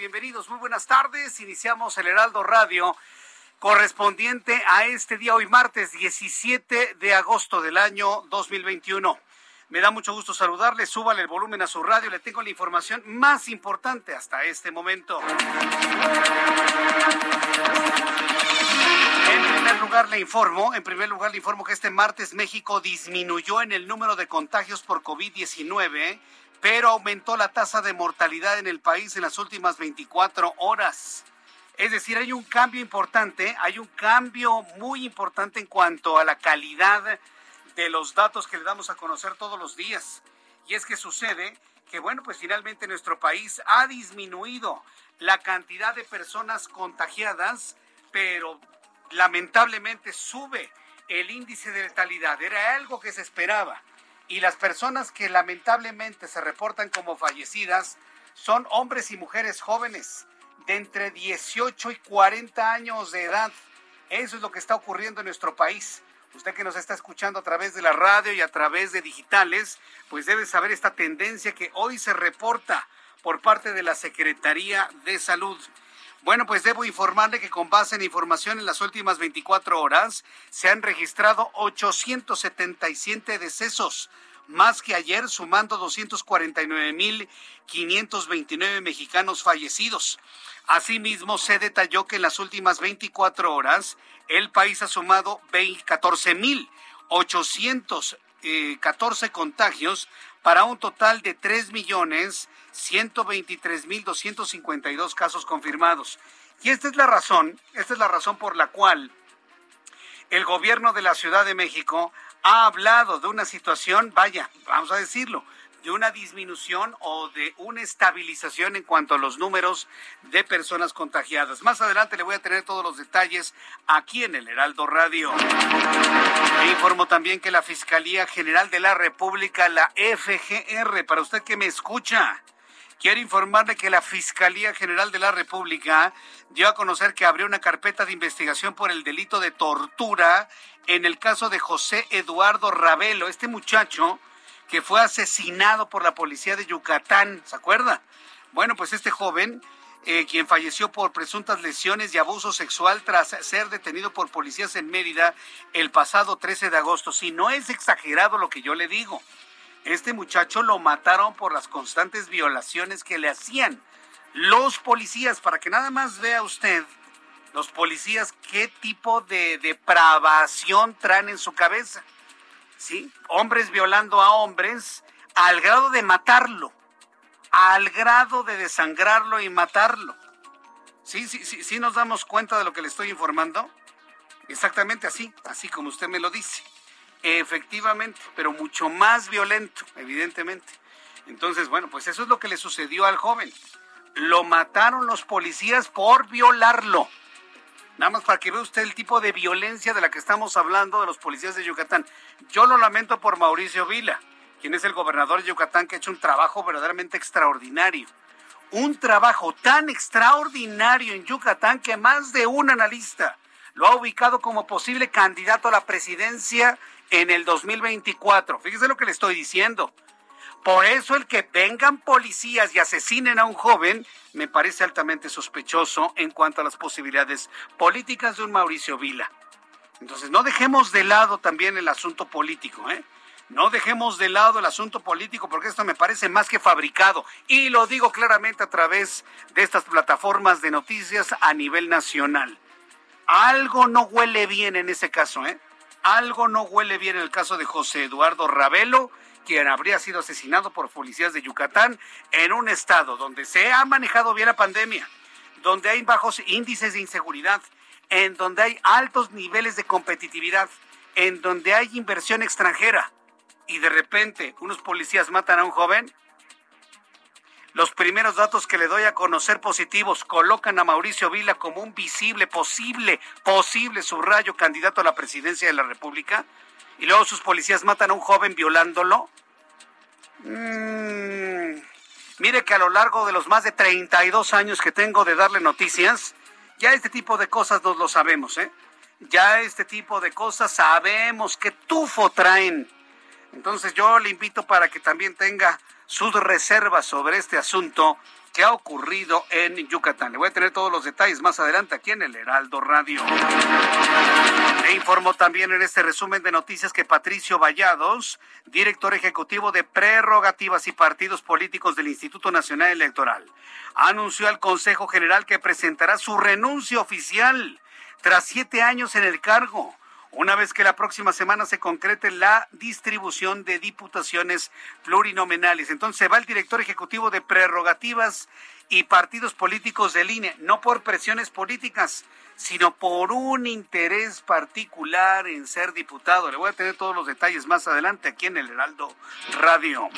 Bienvenidos, muy buenas tardes. Iniciamos el Heraldo Radio correspondiente a este día, hoy martes 17 de agosto del año 2021. Me da mucho gusto saludarle, súbale el volumen a su radio, le tengo la información más importante hasta este momento. En primer lugar le informo, en primer lugar le informo que este martes México disminuyó en el número de contagios por COVID-19, pero aumentó la tasa de mortalidad en el país en las últimas 24 horas. Es decir, hay un cambio importante, hay un cambio muy importante en cuanto a la calidad de los datos que le damos a conocer todos los días. Y es que sucede que, bueno, pues finalmente nuestro país ha disminuido la cantidad de personas contagiadas, pero lamentablemente sube el índice de letalidad. Era algo que se esperaba. Y las personas que lamentablemente se reportan como fallecidas son hombres y mujeres jóvenes de entre 18 y 40 años de edad. Eso es lo que está ocurriendo en nuestro país. Usted que nos está escuchando a través de la radio y a través de digitales, pues debe saber esta tendencia que hoy se reporta por parte de la Secretaría de Salud. Bueno, pues debo informarle que con base en información en las últimas 24 horas se han registrado 877 decesos, más que ayer, sumando 249.529 mexicanos fallecidos. Asimismo, se detalló que en las últimas 24 horas el país ha sumado 14.814 contagios para un total de 3.123.252 casos confirmados. Y esta es la razón, esta es la razón por la cual el gobierno de la Ciudad de México ha hablado de una situación, vaya, vamos a decirlo, de una disminución o de una estabilización en cuanto a los números de personas contagiadas. Más adelante le voy a tener todos los detalles aquí en el Heraldo Radio. Le informo también que la Fiscalía General de la República, la FGR, para usted que me escucha, Quiero informarle que la Fiscalía General de la República dio a conocer que abrió una carpeta de investigación por el delito de tortura en el caso de José Eduardo Ravelo, este muchacho que fue asesinado por la policía de Yucatán, ¿se acuerda? Bueno, pues este joven, eh, quien falleció por presuntas lesiones y abuso sexual tras ser detenido por policías en Mérida el pasado 13 de agosto. Si no es exagerado lo que yo le digo. Este muchacho lo mataron por las constantes violaciones que le hacían los policías, para que nada más vea usted, los policías, qué tipo de depravación traen en su cabeza. ¿Sí? Hombres violando a hombres al grado de matarlo, al grado de desangrarlo y matarlo. ¿Sí, sí, sí, sí nos damos cuenta de lo que le estoy informando? Exactamente así, así como usted me lo dice. Efectivamente, pero mucho más violento, evidentemente. Entonces, bueno, pues eso es lo que le sucedió al joven. Lo mataron los policías por violarlo. Nada más para que vea usted el tipo de violencia de la que estamos hablando de los policías de Yucatán. Yo lo lamento por Mauricio Vila, quien es el gobernador de Yucatán, que ha hecho un trabajo verdaderamente extraordinario. un trabajo tan extraordinario en Yucatán que más de un analista lo ha ubicado como posible candidato a la presidencia en el 2024. Fíjese lo que le estoy diciendo. Por eso el que vengan policías y asesinen a un joven me parece altamente sospechoso en cuanto a las posibilidades políticas de un Mauricio Vila. Entonces no dejemos de lado también el asunto político, ¿eh? No dejemos de lado el asunto político porque esto me parece más que fabricado y lo digo claramente a través de estas plataformas de noticias a nivel nacional. Algo no huele bien en ese caso, ¿eh? Algo no huele bien en el caso de José Eduardo Ravelo, quien habría sido asesinado por policías de Yucatán en un estado donde se ha manejado bien la pandemia, donde hay bajos índices de inseguridad, en donde hay altos niveles de competitividad, en donde hay inversión extranjera y de repente unos policías matan a un joven, los primeros datos que le doy a conocer positivos colocan a Mauricio Vila como un visible, posible, posible subrayo candidato a la presidencia de la República y luego sus policías matan a un joven violándolo. Mm, mire que a lo largo de los más de 32 años que tengo de darle noticias, ya este tipo de cosas nos lo sabemos, ¿eh? Ya este tipo de cosas sabemos que tufo traen entonces yo le invito para que también tenga sus reservas sobre este asunto que ha ocurrido en Yucatán. Le voy a tener todos los detalles más adelante aquí en el Heraldo Radio. Le informo también en este resumen de noticias que Patricio Vallados, director ejecutivo de prerrogativas y partidos políticos del Instituto Nacional Electoral, anunció al Consejo General que presentará su renuncia oficial tras siete años en el cargo una vez que la próxima semana se concrete la distribución de diputaciones plurinominales. Entonces va el director ejecutivo de prerrogativas y partidos políticos del INE, no por presiones políticas, sino por un interés particular en ser diputado. Le voy a tener todos los detalles más adelante aquí en el Heraldo Radio.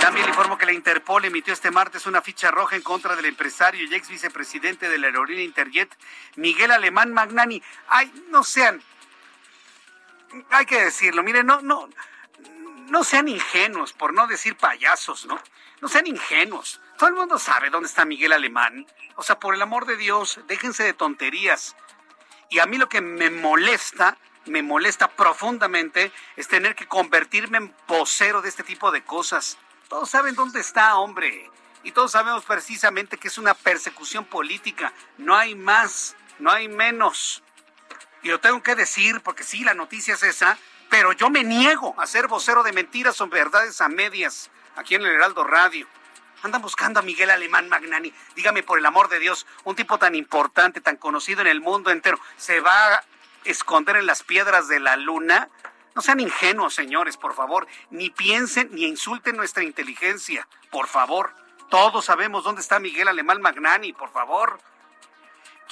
También le informo que la Interpol emitió este martes una ficha roja en contra del empresario y ex vicepresidente de la aerolínea Interjet, Miguel Alemán Magnani. Ay, no sean, hay que decirlo, miren, no, no, no sean ingenuos, por no decir payasos, ¿no? No sean ingenuos. Todo el mundo sabe dónde está Miguel Alemán. O sea, por el amor de Dios, déjense de tonterías. Y a mí lo que me molesta, me molesta profundamente, es tener que convertirme en vocero de este tipo de cosas. Todos saben dónde está, hombre. Y todos sabemos precisamente que es una persecución política. No hay más, no hay menos. Y lo tengo que decir porque sí, la noticia es esa, pero yo me niego a ser vocero de mentiras o verdades a medias aquí en el Heraldo Radio. Andan buscando a Miguel Alemán Magnani. Dígame, por el amor de Dios, un tipo tan importante, tan conocido en el mundo entero, ¿se va a esconder en las piedras de la luna? No sean ingenuos, señores, por favor. Ni piensen ni insulten nuestra inteligencia, por favor. Todos sabemos dónde está Miguel Alemán Magnani, por favor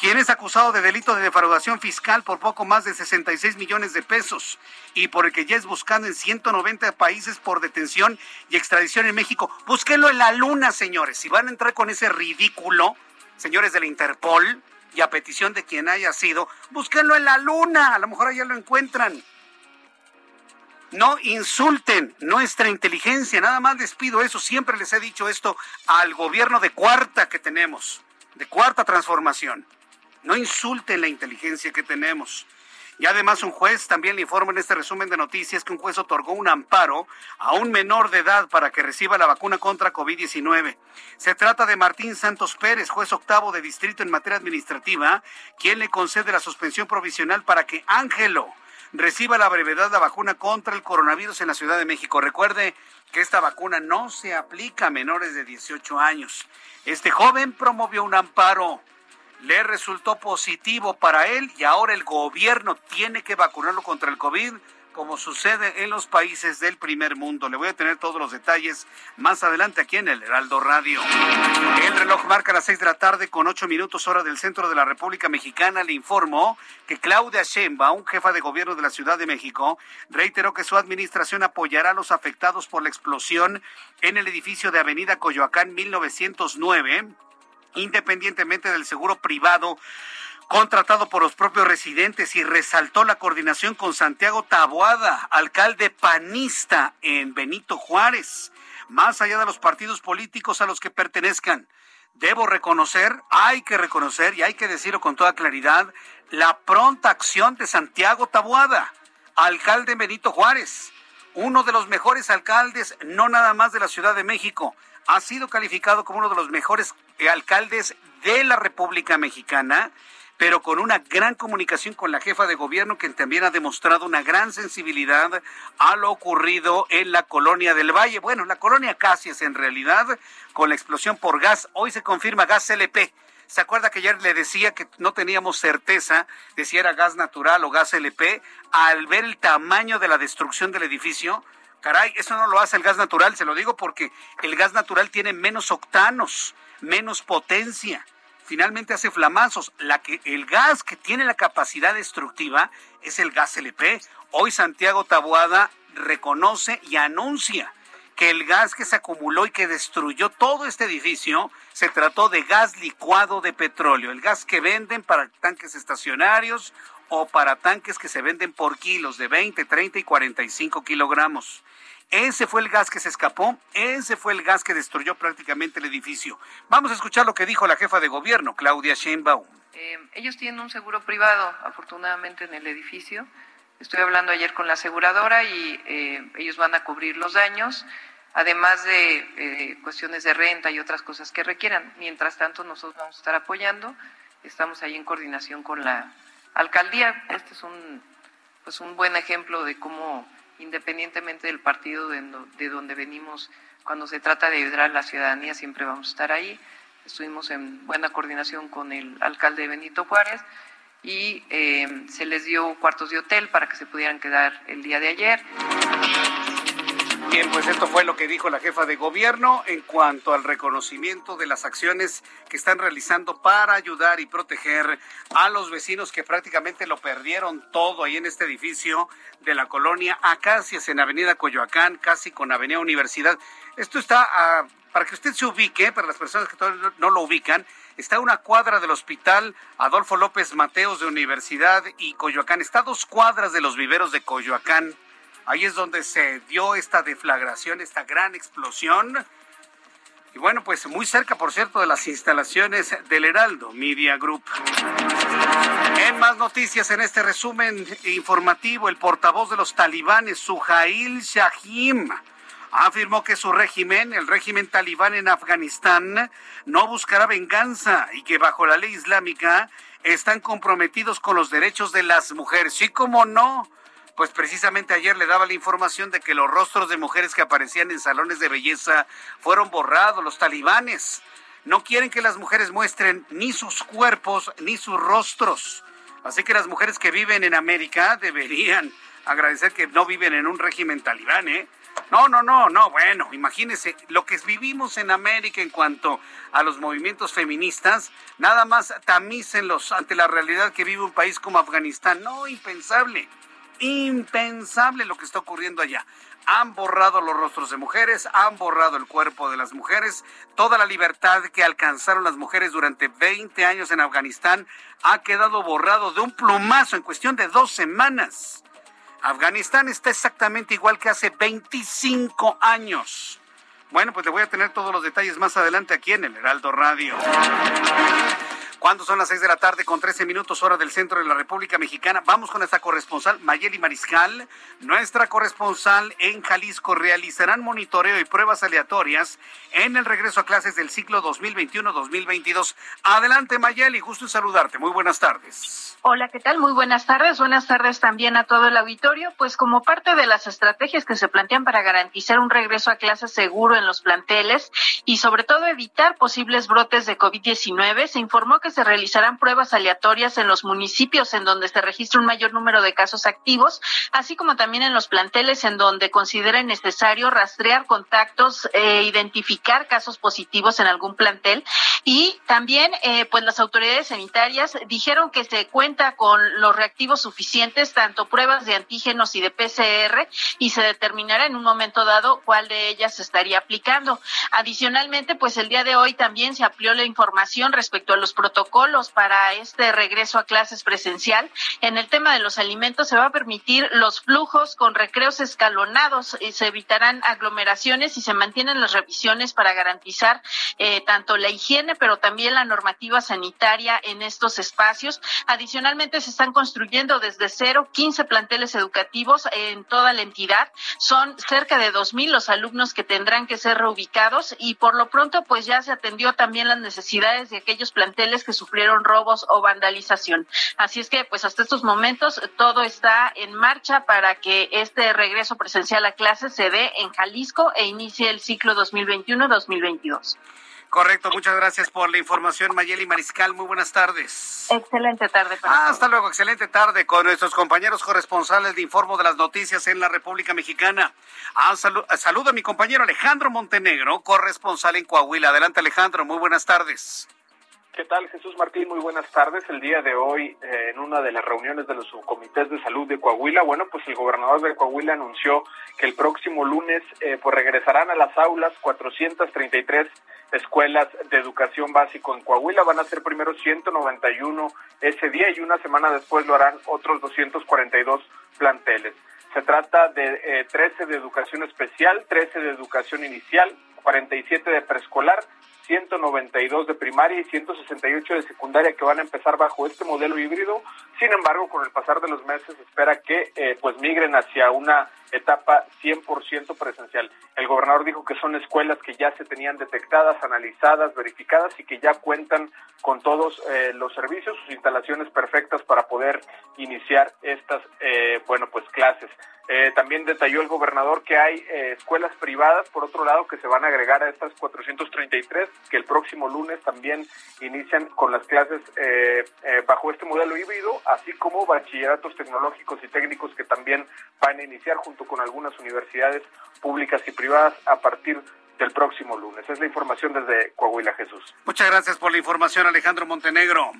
quien es acusado de delito de defraudación fiscal por poco más de 66 millones de pesos y por el que ya es buscado en 190 países por detención y extradición en México. Búsquenlo en la luna, señores. Si van a entrar con ese ridículo, señores de la Interpol, y a petición de quien haya sido, búsquenlo en la luna. A lo mejor allá lo encuentran. No insulten nuestra inteligencia, nada más les pido eso, siempre les he dicho esto al gobierno de cuarta que tenemos, de cuarta transformación. No insulten la inteligencia que tenemos. Y además un juez también le informa en este resumen de noticias que un juez otorgó un amparo a un menor de edad para que reciba la vacuna contra COVID-19. Se trata de Martín Santos Pérez, juez octavo de distrito en materia administrativa, quien le concede la suspensión provisional para que Ángelo reciba la brevedad la vacuna contra el coronavirus en la Ciudad de México. Recuerde que esta vacuna no se aplica a menores de 18 años. Este joven promovió un amparo le resultó positivo para él y ahora el gobierno tiene que vacunarlo contra el COVID como sucede en los países del primer mundo. Le voy a tener todos los detalles más adelante aquí en el Heraldo Radio. El reloj marca las seis de la tarde con ocho minutos hora del centro de la República Mexicana. Le informó que Claudia Sheinbaum, jefa de gobierno de la Ciudad de México, reiteró que su administración apoyará a los afectados por la explosión en el edificio de Avenida Coyoacán 1909 independientemente del seguro privado contratado por los propios residentes y resaltó la coordinación con Santiago Taboada, alcalde panista en Benito Juárez, más allá de los partidos políticos a los que pertenezcan. debo reconocer, hay que reconocer y hay que decirlo con toda claridad, la pronta acción de Santiago Tabuada, alcalde Benito Juárez, uno de los mejores alcaldes, no nada más de la Ciudad de México, ha sido calificado como uno de los mejores alcaldes de la República Mexicana, pero con una gran comunicación con la jefa de gobierno que también ha demostrado una gran sensibilidad a lo ocurrido en la colonia del Valle. Bueno, la colonia Casias en realidad, con la explosión por gas, hoy se confirma gas LP. ¿Se acuerda que ayer le decía que no teníamos certeza de si era gas natural o gas LP? Al ver el tamaño de la destrucción del edificio, caray, eso no lo hace el gas natural, se lo digo porque el gas natural tiene menos octanos, menos potencia. Finalmente hace flamazos. La que, el gas que tiene la capacidad destructiva es el gas LP. Hoy Santiago Taboada reconoce y anuncia que el gas que se acumuló y que destruyó todo este edificio se trató de gas licuado de petróleo, el gas que venden para tanques estacionarios o para tanques que se venden por kilos de 20, 30 y 45 kilogramos. Ese fue el gas que se escapó, ese fue el gas que destruyó prácticamente el edificio. Vamos a escuchar lo que dijo la jefa de gobierno, Claudia Sheinbaum. Eh, ellos tienen un seguro privado, afortunadamente, en el edificio. Estoy hablando ayer con la aseguradora y eh, ellos van a cubrir los daños además de eh, cuestiones de renta y otras cosas que requieran. Mientras tanto, nosotros vamos a estar apoyando, estamos ahí en coordinación con la alcaldía. Este es un, pues un buen ejemplo de cómo, independientemente del partido de, de donde venimos, cuando se trata de ayudar a la ciudadanía, siempre vamos a estar ahí. Estuvimos en buena coordinación con el alcalde Benito Juárez y eh, se les dio cuartos de hotel para que se pudieran quedar el día de ayer. Bien, pues esto fue lo que dijo la jefa de gobierno en cuanto al reconocimiento de las acciones que están realizando para ayudar y proteger a los vecinos que prácticamente lo perdieron todo ahí en este edificio de la colonia Acacias en Avenida Coyoacán, casi con Avenida Universidad. Esto está, ah, para que usted se ubique, para las personas que todavía no lo ubican, está a una cuadra del hospital Adolfo López Mateos de Universidad y Coyoacán. Está a dos cuadras de los viveros de Coyoacán. Ahí es donde se dio esta deflagración, esta gran explosión. Y bueno, pues muy cerca, por cierto, de las instalaciones del Heraldo Media Group. En más noticias en este resumen informativo, el portavoz de los talibanes, Suhail Shahim, afirmó que su régimen, el régimen talibán en Afganistán, no buscará venganza y que bajo la ley islámica están comprometidos con los derechos de las mujeres. Sí, como no, pues precisamente ayer le daba la información de que los rostros de mujeres que aparecían en salones de belleza fueron borrados, los talibanes. No quieren que las mujeres muestren ni sus cuerpos ni sus rostros. Así que las mujeres que viven en América deberían agradecer que no viven en un régimen talibán, ¿eh? No, no, no, no, bueno, imagínense lo que vivimos en América en cuanto a los movimientos feministas, nada más tamícenlos ante la realidad que vive un país como Afganistán. No, impensable impensable lo que está ocurriendo allá. Han borrado los rostros de mujeres, han borrado el cuerpo de las mujeres, toda la libertad que alcanzaron las mujeres durante 20 años en Afganistán ha quedado borrado de un plumazo en cuestión de dos semanas. Afganistán está exactamente igual que hace 25 años. Bueno, pues le voy a tener todos los detalles más adelante aquí en el Heraldo Radio. Cuando son las seis de la tarde con 13 minutos hora del centro de la República Mexicana, vamos con esta corresponsal Mayeli Mariscal. Nuestra corresponsal en Jalisco realizarán monitoreo y pruebas aleatorias en el regreso a clases del ciclo 2021-2022. Adelante Mayeli, gusto en saludarte. Muy buenas tardes. Hola, ¿qué tal? Muy buenas tardes. Buenas tardes también a todo el auditorio. Pues como parte de las estrategias que se plantean para garantizar un regreso a clases seguro en los planteles y sobre todo evitar posibles brotes de COVID-19, se informó que se realizarán pruebas aleatorias en los municipios en donde se registra un mayor número de casos activos, así como también en los planteles en donde consideren necesario rastrear contactos, e identificar casos positivos en algún plantel y también eh, pues las autoridades sanitarias dijeron que se cuenta con los reactivos suficientes, tanto pruebas de antígenos y de PCR y se determinará en un momento dado cuál de ellas se estaría aplicando. Adicionalmente, pues el día de hoy también se amplió la información respecto a los protocolos protocolos para este regreso a clases presencial. En el tema de los alimentos se va a permitir los flujos con recreos escalonados y se evitarán aglomeraciones y se mantienen las revisiones para garantizar eh, tanto la higiene pero también la normativa sanitaria en estos espacios. Adicionalmente se están construyendo desde cero 15 planteles educativos en toda la entidad. Son cerca de 2.000 los alumnos que tendrán que ser reubicados y por lo pronto pues ya se atendió también las necesidades de aquellos planteles que sufrieron robos o vandalización. Así es que pues hasta estos momentos todo está en marcha para que este regreso presencial a clases se dé en Jalisco e inicie el ciclo 2021-2022. Correcto, muchas gracias por la información, Mayeli Mariscal. Muy buenas tardes. Excelente tarde. Para Hasta luego, excelente tarde con nuestros compañeros corresponsales de Informo de las Noticias en la República Mexicana. Ah, saludo a mi compañero Alejandro Montenegro, corresponsal en Coahuila. Adelante, Alejandro, muy buenas tardes. ¿Qué tal, Jesús Martín? Muy buenas tardes. El día de hoy, eh, en una de las reuniones de los subcomités de salud de Coahuila, bueno, pues el gobernador de Coahuila anunció que el próximo lunes, eh, pues regresarán a las aulas 433 escuelas de educación básico en Coahuila. Van a ser primero 191 ese día y una semana después lo harán otros 242 planteles. Se trata de 13 eh, de educación especial, 13 de educación inicial, 47 de preescolar 192 de primaria y 168 de secundaria que van a empezar bajo este modelo híbrido. Sin embargo, con el pasar de los meses espera que eh, pues migren hacia una etapa 100% presencial. El gobernador dijo que son escuelas que ya se tenían detectadas, analizadas, verificadas y que ya cuentan con todos eh, los servicios, sus instalaciones perfectas para poder iniciar estas, eh, bueno, pues clases. Eh, también detalló el gobernador que hay escuelas privadas, por otro lado, que se van a agregar a estas 433, que el próximo lunes también inician con las clases bajo este modelo híbrido, así como bachilleratos tecnológicos y técnicos que también van a iniciar junto con algunas universidades públicas y privadas a partir del próximo lunes. Es la información desde Coahuila, Jesús. Muchas gracias por la información, Alejandro Montenegro.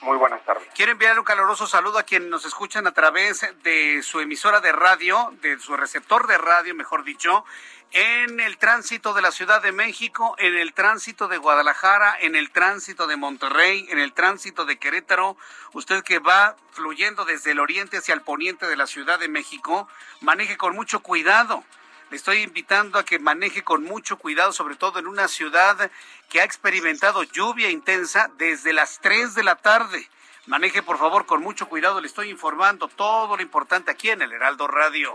Muy buenas tardes. Quiero enviar un caluroso saludo a quienes nos escuchan a través de su emisora de radio, de su receptor de radio, mejor dicho, en el tránsito de la Ciudad de México, en el tránsito de Guadalajara, en el tránsito de Monterrey, en el tránsito de Querétaro. Usted que va fluyendo desde el oriente hacia el poniente de la Ciudad de México, maneje con mucho cuidado. Le estoy invitando a que maneje con mucho cuidado, sobre todo en una ciudad que ha experimentado lluvia intensa desde las 3 de la tarde. Maneje por favor con mucho cuidado, le estoy informando todo lo importante aquí en el Heraldo Radio.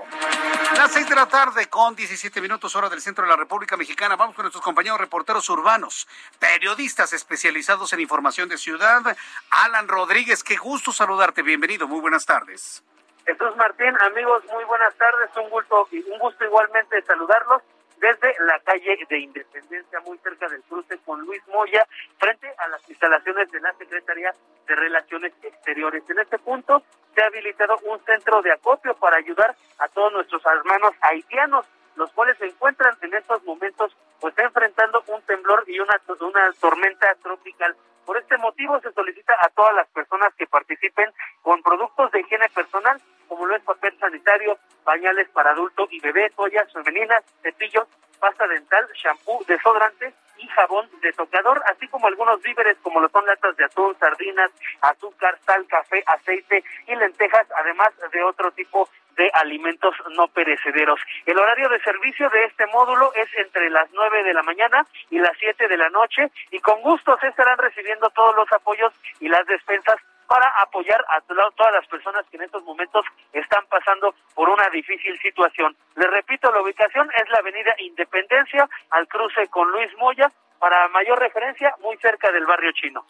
Las 6 de la tarde con 17 minutos hora del centro de la República Mexicana. Vamos con nuestros compañeros reporteros urbanos, periodistas especializados en información de ciudad. Alan Rodríguez, qué gusto saludarte, bienvenido, muy buenas tardes. Jesús Martín, amigos, muy buenas tardes, un gusto, un gusto igualmente saludarlos desde la calle de Independencia, muy cerca del cruce con Luis Moya, frente a las instalaciones de la Secretaría de Relaciones Exteriores. En este punto se ha habilitado un centro de acopio para ayudar a todos nuestros hermanos haitianos, los cuales se encuentran en estos momentos pues enfrentando un temblor y una, una tormenta tropical. Por este motivo se solicita a todas las personas que participen con productos de higiene personal, como lo es papel sanitario, pañales para adulto y bebé, toallas femeninas, cepillos, pasta dental, shampoo, desodorante y jabón de tocador, así como algunos víveres como lo son latas de atún, sardinas, azúcar, sal, café, aceite y lentejas, además de otro tipo alimentos no perecederos. El horario de servicio de este módulo es entre las 9 de la mañana y las 7 de la noche y con gusto se estarán recibiendo todos los apoyos y las despensas para apoyar a todas las personas que en estos momentos están pasando por una difícil situación. Les repito, la ubicación es la avenida Independencia al cruce con Luis Moya, para mayor referencia, muy cerca del barrio chino.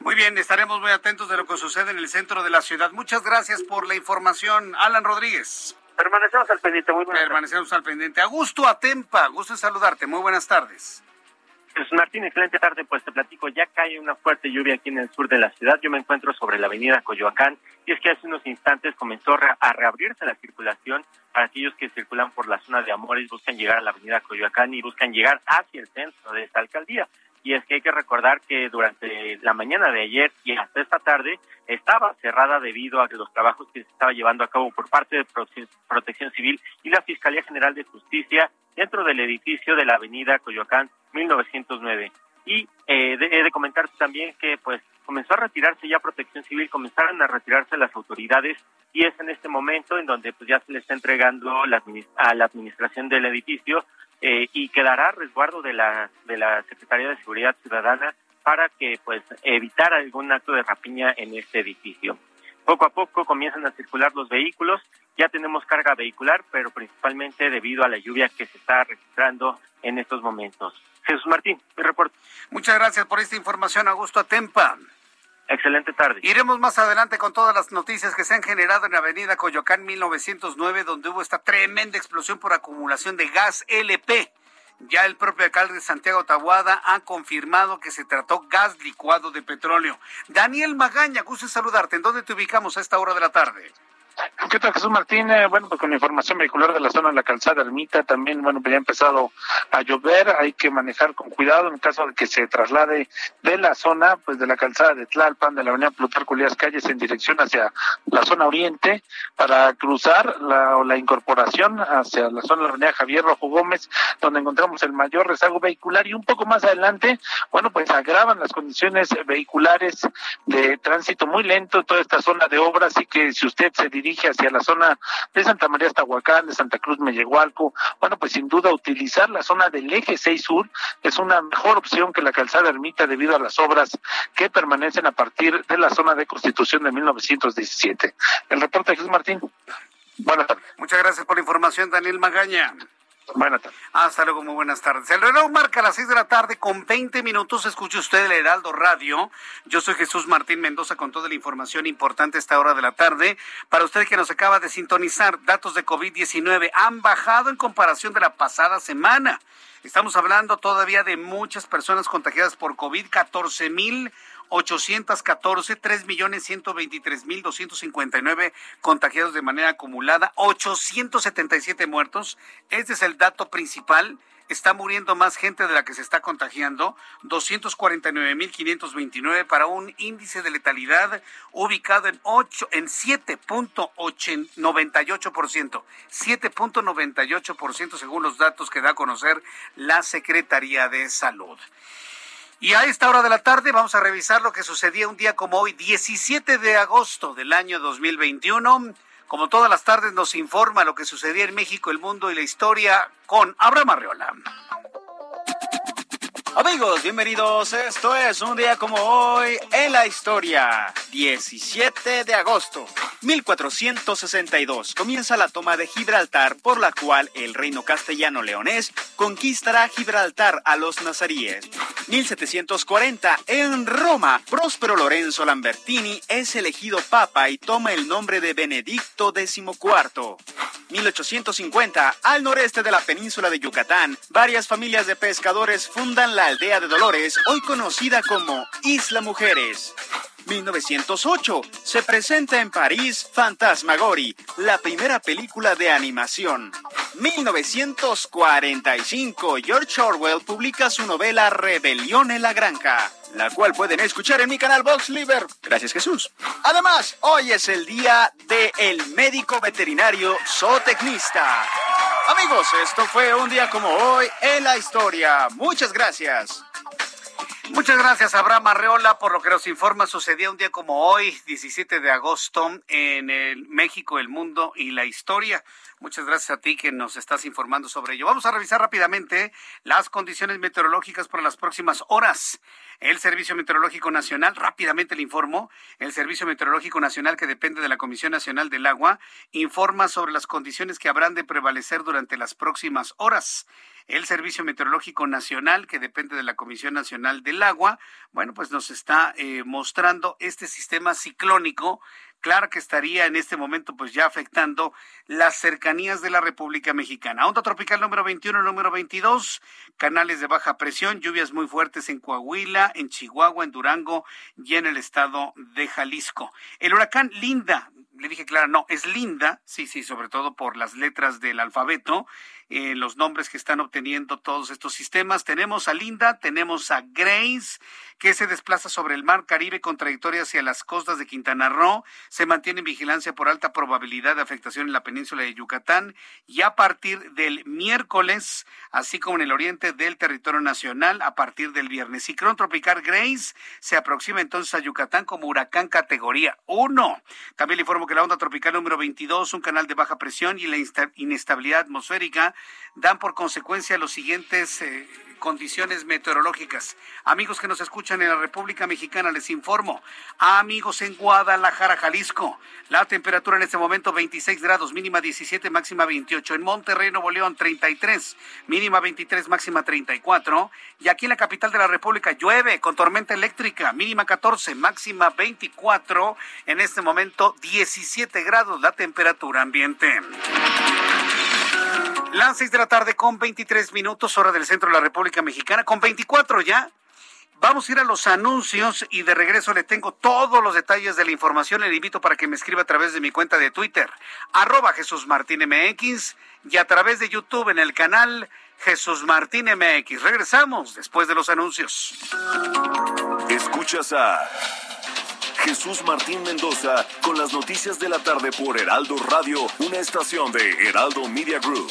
Muy bien, estaremos muy atentos de lo que sucede en el centro de la ciudad. Muchas gracias por la información, Alan Rodríguez. Permanecemos al pendiente, muy buenas Permanecemos al pendiente. Augusto Atempa, gusto en saludarte, muy buenas tardes. Pues Martín, excelente tarde, pues te platico, ya cae una fuerte lluvia aquí en el sur de la ciudad. Yo me encuentro sobre la avenida Coyoacán y es que hace unos instantes comenzó a reabrirse la circulación para aquellos que circulan por la zona de Amores, buscan llegar a la avenida Coyoacán y buscan llegar hacia el centro de esta alcaldía y es que hay que recordar que durante la mañana de ayer y hasta esta tarde estaba cerrada debido a los trabajos que se estaba llevando a cabo por parte de Protección Civil y la Fiscalía General de Justicia dentro del edificio de la avenida Coyoacán 1909. Y eh, de comentar también que pues comenzó a retirarse ya Protección Civil, comenzaron a retirarse las autoridades y es en este momento en donde pues ya se le está entregando a la administración del edificio eh, y quedará resguardo de la de la Secretaría de Seguridad Ciudadana para que pues evitar algún acto de rapiña en este edificio. Poco a poco comienzan a circular los vehículos, ya tenemos carga vehicular, pero principalmente debido a la lluvia que se está registrando en estos momentos. Jesús Martín, mi reporte. Muchas gracias por esta información, Augusto Atempa. Excelente tarde. Iremos más adelante con todas las noticias que se han generado en la avenida Coyoacán 1909, donde hubo esta tremenda explosión por acumulación de gas LP. Ya el propio alcalde de Santiago Tahuada ha confirmado que se trató gas licuado de petróleo. Daniel Magaña, gusto saludarte. ¿En dónde te ubicamos a esta hora de la tarde? ¿Qué tal, Jesús Martín? bueno, pues con información vehicular de la zona de la calzada Ermita, también, bueno, pues ya ha empezado a llover, hay que manejar con cuidado en caso de que se traslade de la zona, pues de la calzada de Tlalpan, de la avenida Plutarco Elías Calles en dirección hacia la zona oriente, para cruzar la, la incorporación hacia la zona de la avenida Javier Rojo Gómez, donde encontramos el mayor rezago vehicular y un poco más adelante, bueno, pues agravan las condiciones vehiculares de tránsito muy lento en toda esta zona de obra, así que si usted se dirige dirige hacia la zona de Santa María Tahuacán, de Santa Cruz Mellehualco, bueno, pues sin duda utilizar la zona del eje 6 sur es una mejor opción que la calzada ermita debido a las obras que permanecen a partir de la zona de constitución de 1917. El reporte de Jesús Martín. Muchas gracias por la información, Daniel Magaña. Buenas tardes. Hasta luego, muy buenas tardes. El reloj marca las seis de la tarde con 20 minutos. Escuche usted el Heraldo Radio. Yo soy Jesús Martín Mendoza con toda la información importante a esta hora de la tarde. Para usted que nos acaba de sintonizar, datos de COVID-19 han bajado en comparación de la pasada semana. Estamos hablando todavía de muchas personas contagiadas por COVID, 14 mil 814, 3 millones 123 mil 259 contagiados de manera acumulada, 877 muertos. Este es el dato principal. Está muriendo más gente de la que se está contagiando, 249.529 para un índice de letalidad ubicado en 8 en 7.98%, 7.98% según los datos que da a conocer la Secretaría de Salud. Y a esta hora de la tarde vamos a revisar lo que sucedía un día como hoy, 17 de agosto del año 2021. Como todas las tardes nos informa lo que sucedía en México, el mundo y la historia con Abraham Arreola. Amigos, bienvenidos. Esto es un día como hoy en la historia. 17 de agosto, 1462. Comienza la toma de Gibraltar, por la cual el reino castellano leonés conquistará Gibraltar a los nazaríes. 1740. En Roma, Próspero Lorenzo Lambertini es elegido papa y toma el nombre de Benedicto XIV. 1850. Al noreste de la península de Yucatán, varias familias de pescadores fundan la aldea de Dolores, hoy conocida como Isla Mujeres. 1908 se presenta en París Fantasmagory, la primera película de animación. 1945 George Orwell publica su novela Rebelión en la Granja, la cual pueden escuchar en mi canal Vox Liber. Gracias Jesús. Además, hoy es el día del el médico veterinario zootecnista. Amigos, esto fue un día como hoy en la historia. Muchas gracias. Muchas gracias, Abraham Arreola, por lo que nos informa. Sucedía un día como hoy, 17 de agosto, en el México, el mundo y la historia. Muchas gracias a ti que nos estás informando sobre ello. Vamos a revisar rápidamente las condiciones meteorológicas para las próximas horas. El Servicio Meteorológico Nacional, rápidamente le informo, el Servicio Meteorológico Nacional que depende de la Comisión Nacional del Agua, informa sobre las condiciones que habrán de prevalecer durante las próximas horas el Servicio Meteorológico Nacional, que depende de la Comisión Nacional del Agua, bueno, pues nos está eh, mostrando este sistema ciclónico claro que estaría en este momento pues ya afectando las cercanías de la República Mexicana. Onda tropical número 21, número 22, canales de baja presión, lluvias muy fuertes en Coahuila, en Chihuahua, en Durango y en el estado de Jalisco. El huracán Linda, le dije claro, no, es Linda, sí, sí, sobre todo por las letras del alfabeto, eh, los nombres que están obteniendo todos estos sistemas. Tenemos a Linda, tenemos a Grace, que se desplaza sobre el mar Caribe con trayectoria hacia las costas de Quintana Roo. Se mantiene en vigilancia por alta probabilidad de afectación en la península de Yucatán y a partir del miércoles, así como en el oriente del territorio nacional, a partir del viernes. Ciclón tropical Grace se aproxima entonces a Yucatán como huracán categoría 1. También le informo que la onda tropical número 22, un canal de baja presión y la inestabilidad atmosférica dan por consecuencia los siguientes eh, condiciones meteorológicas. Amigos que nos escuchan en la República Mexicana, les informo. Amigos en Guadalajara, Jalisco, la temperatura en este momento 26 grados, mínima 17, máxima 28. En Monterrey, Nuevo León, 33, mínima 23, máxima 34. Y aquí en la capital de la República llueve con tormenta eléctrica, mínima 14, máxima 24. En este momento 17 grados la temperatura ambiente. Las seis de la tarde con 23 minutos, hora del centro de la República Mexicana, con 24 ya. Vamos a ir a los anuncios y de regreso le tengo todos los detalles de la información. Le invito para que me escriba a través de mi cuenta de Twitter, arroba Jesús Martín MX, y a través de YouTube en el canal Jesús Martín MX. Regresamos después de los anuncios. Escuchas a Jesús Martín Mendoza con las noticias de la tarde por Heraldo Radio, una estación de Heraldo Media Group.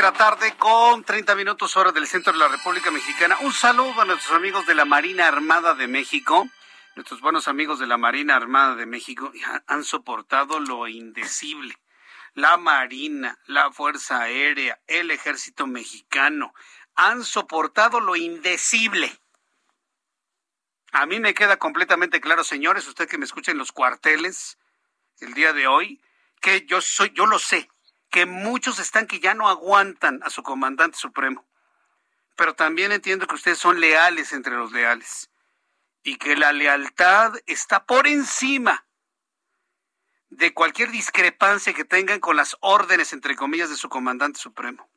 De la tarde con 30 minutos hora del centro de la República Mexicana. Un saludo a nuestros amigos de la Marina Armada de México. Nuestros buenos amigos de la Marina Armada de México han soportado lo indecible. La Marina, la Fuerza Aérea, el Ejército Mexicano han soportado lo indecible. A mí me queda completamente claro, señores, usted que me escucha en los cuarteles el día de hoy, que yo soy, yo lo sé, que muchos están que ya no aguantan a su comandante supremo. Pero también entiendo que ustedes son leales entre los leales y que la lealtad está por encima de cualquier discrepancia que tengan con las órdenes, entre comillas, de su comandante supremo.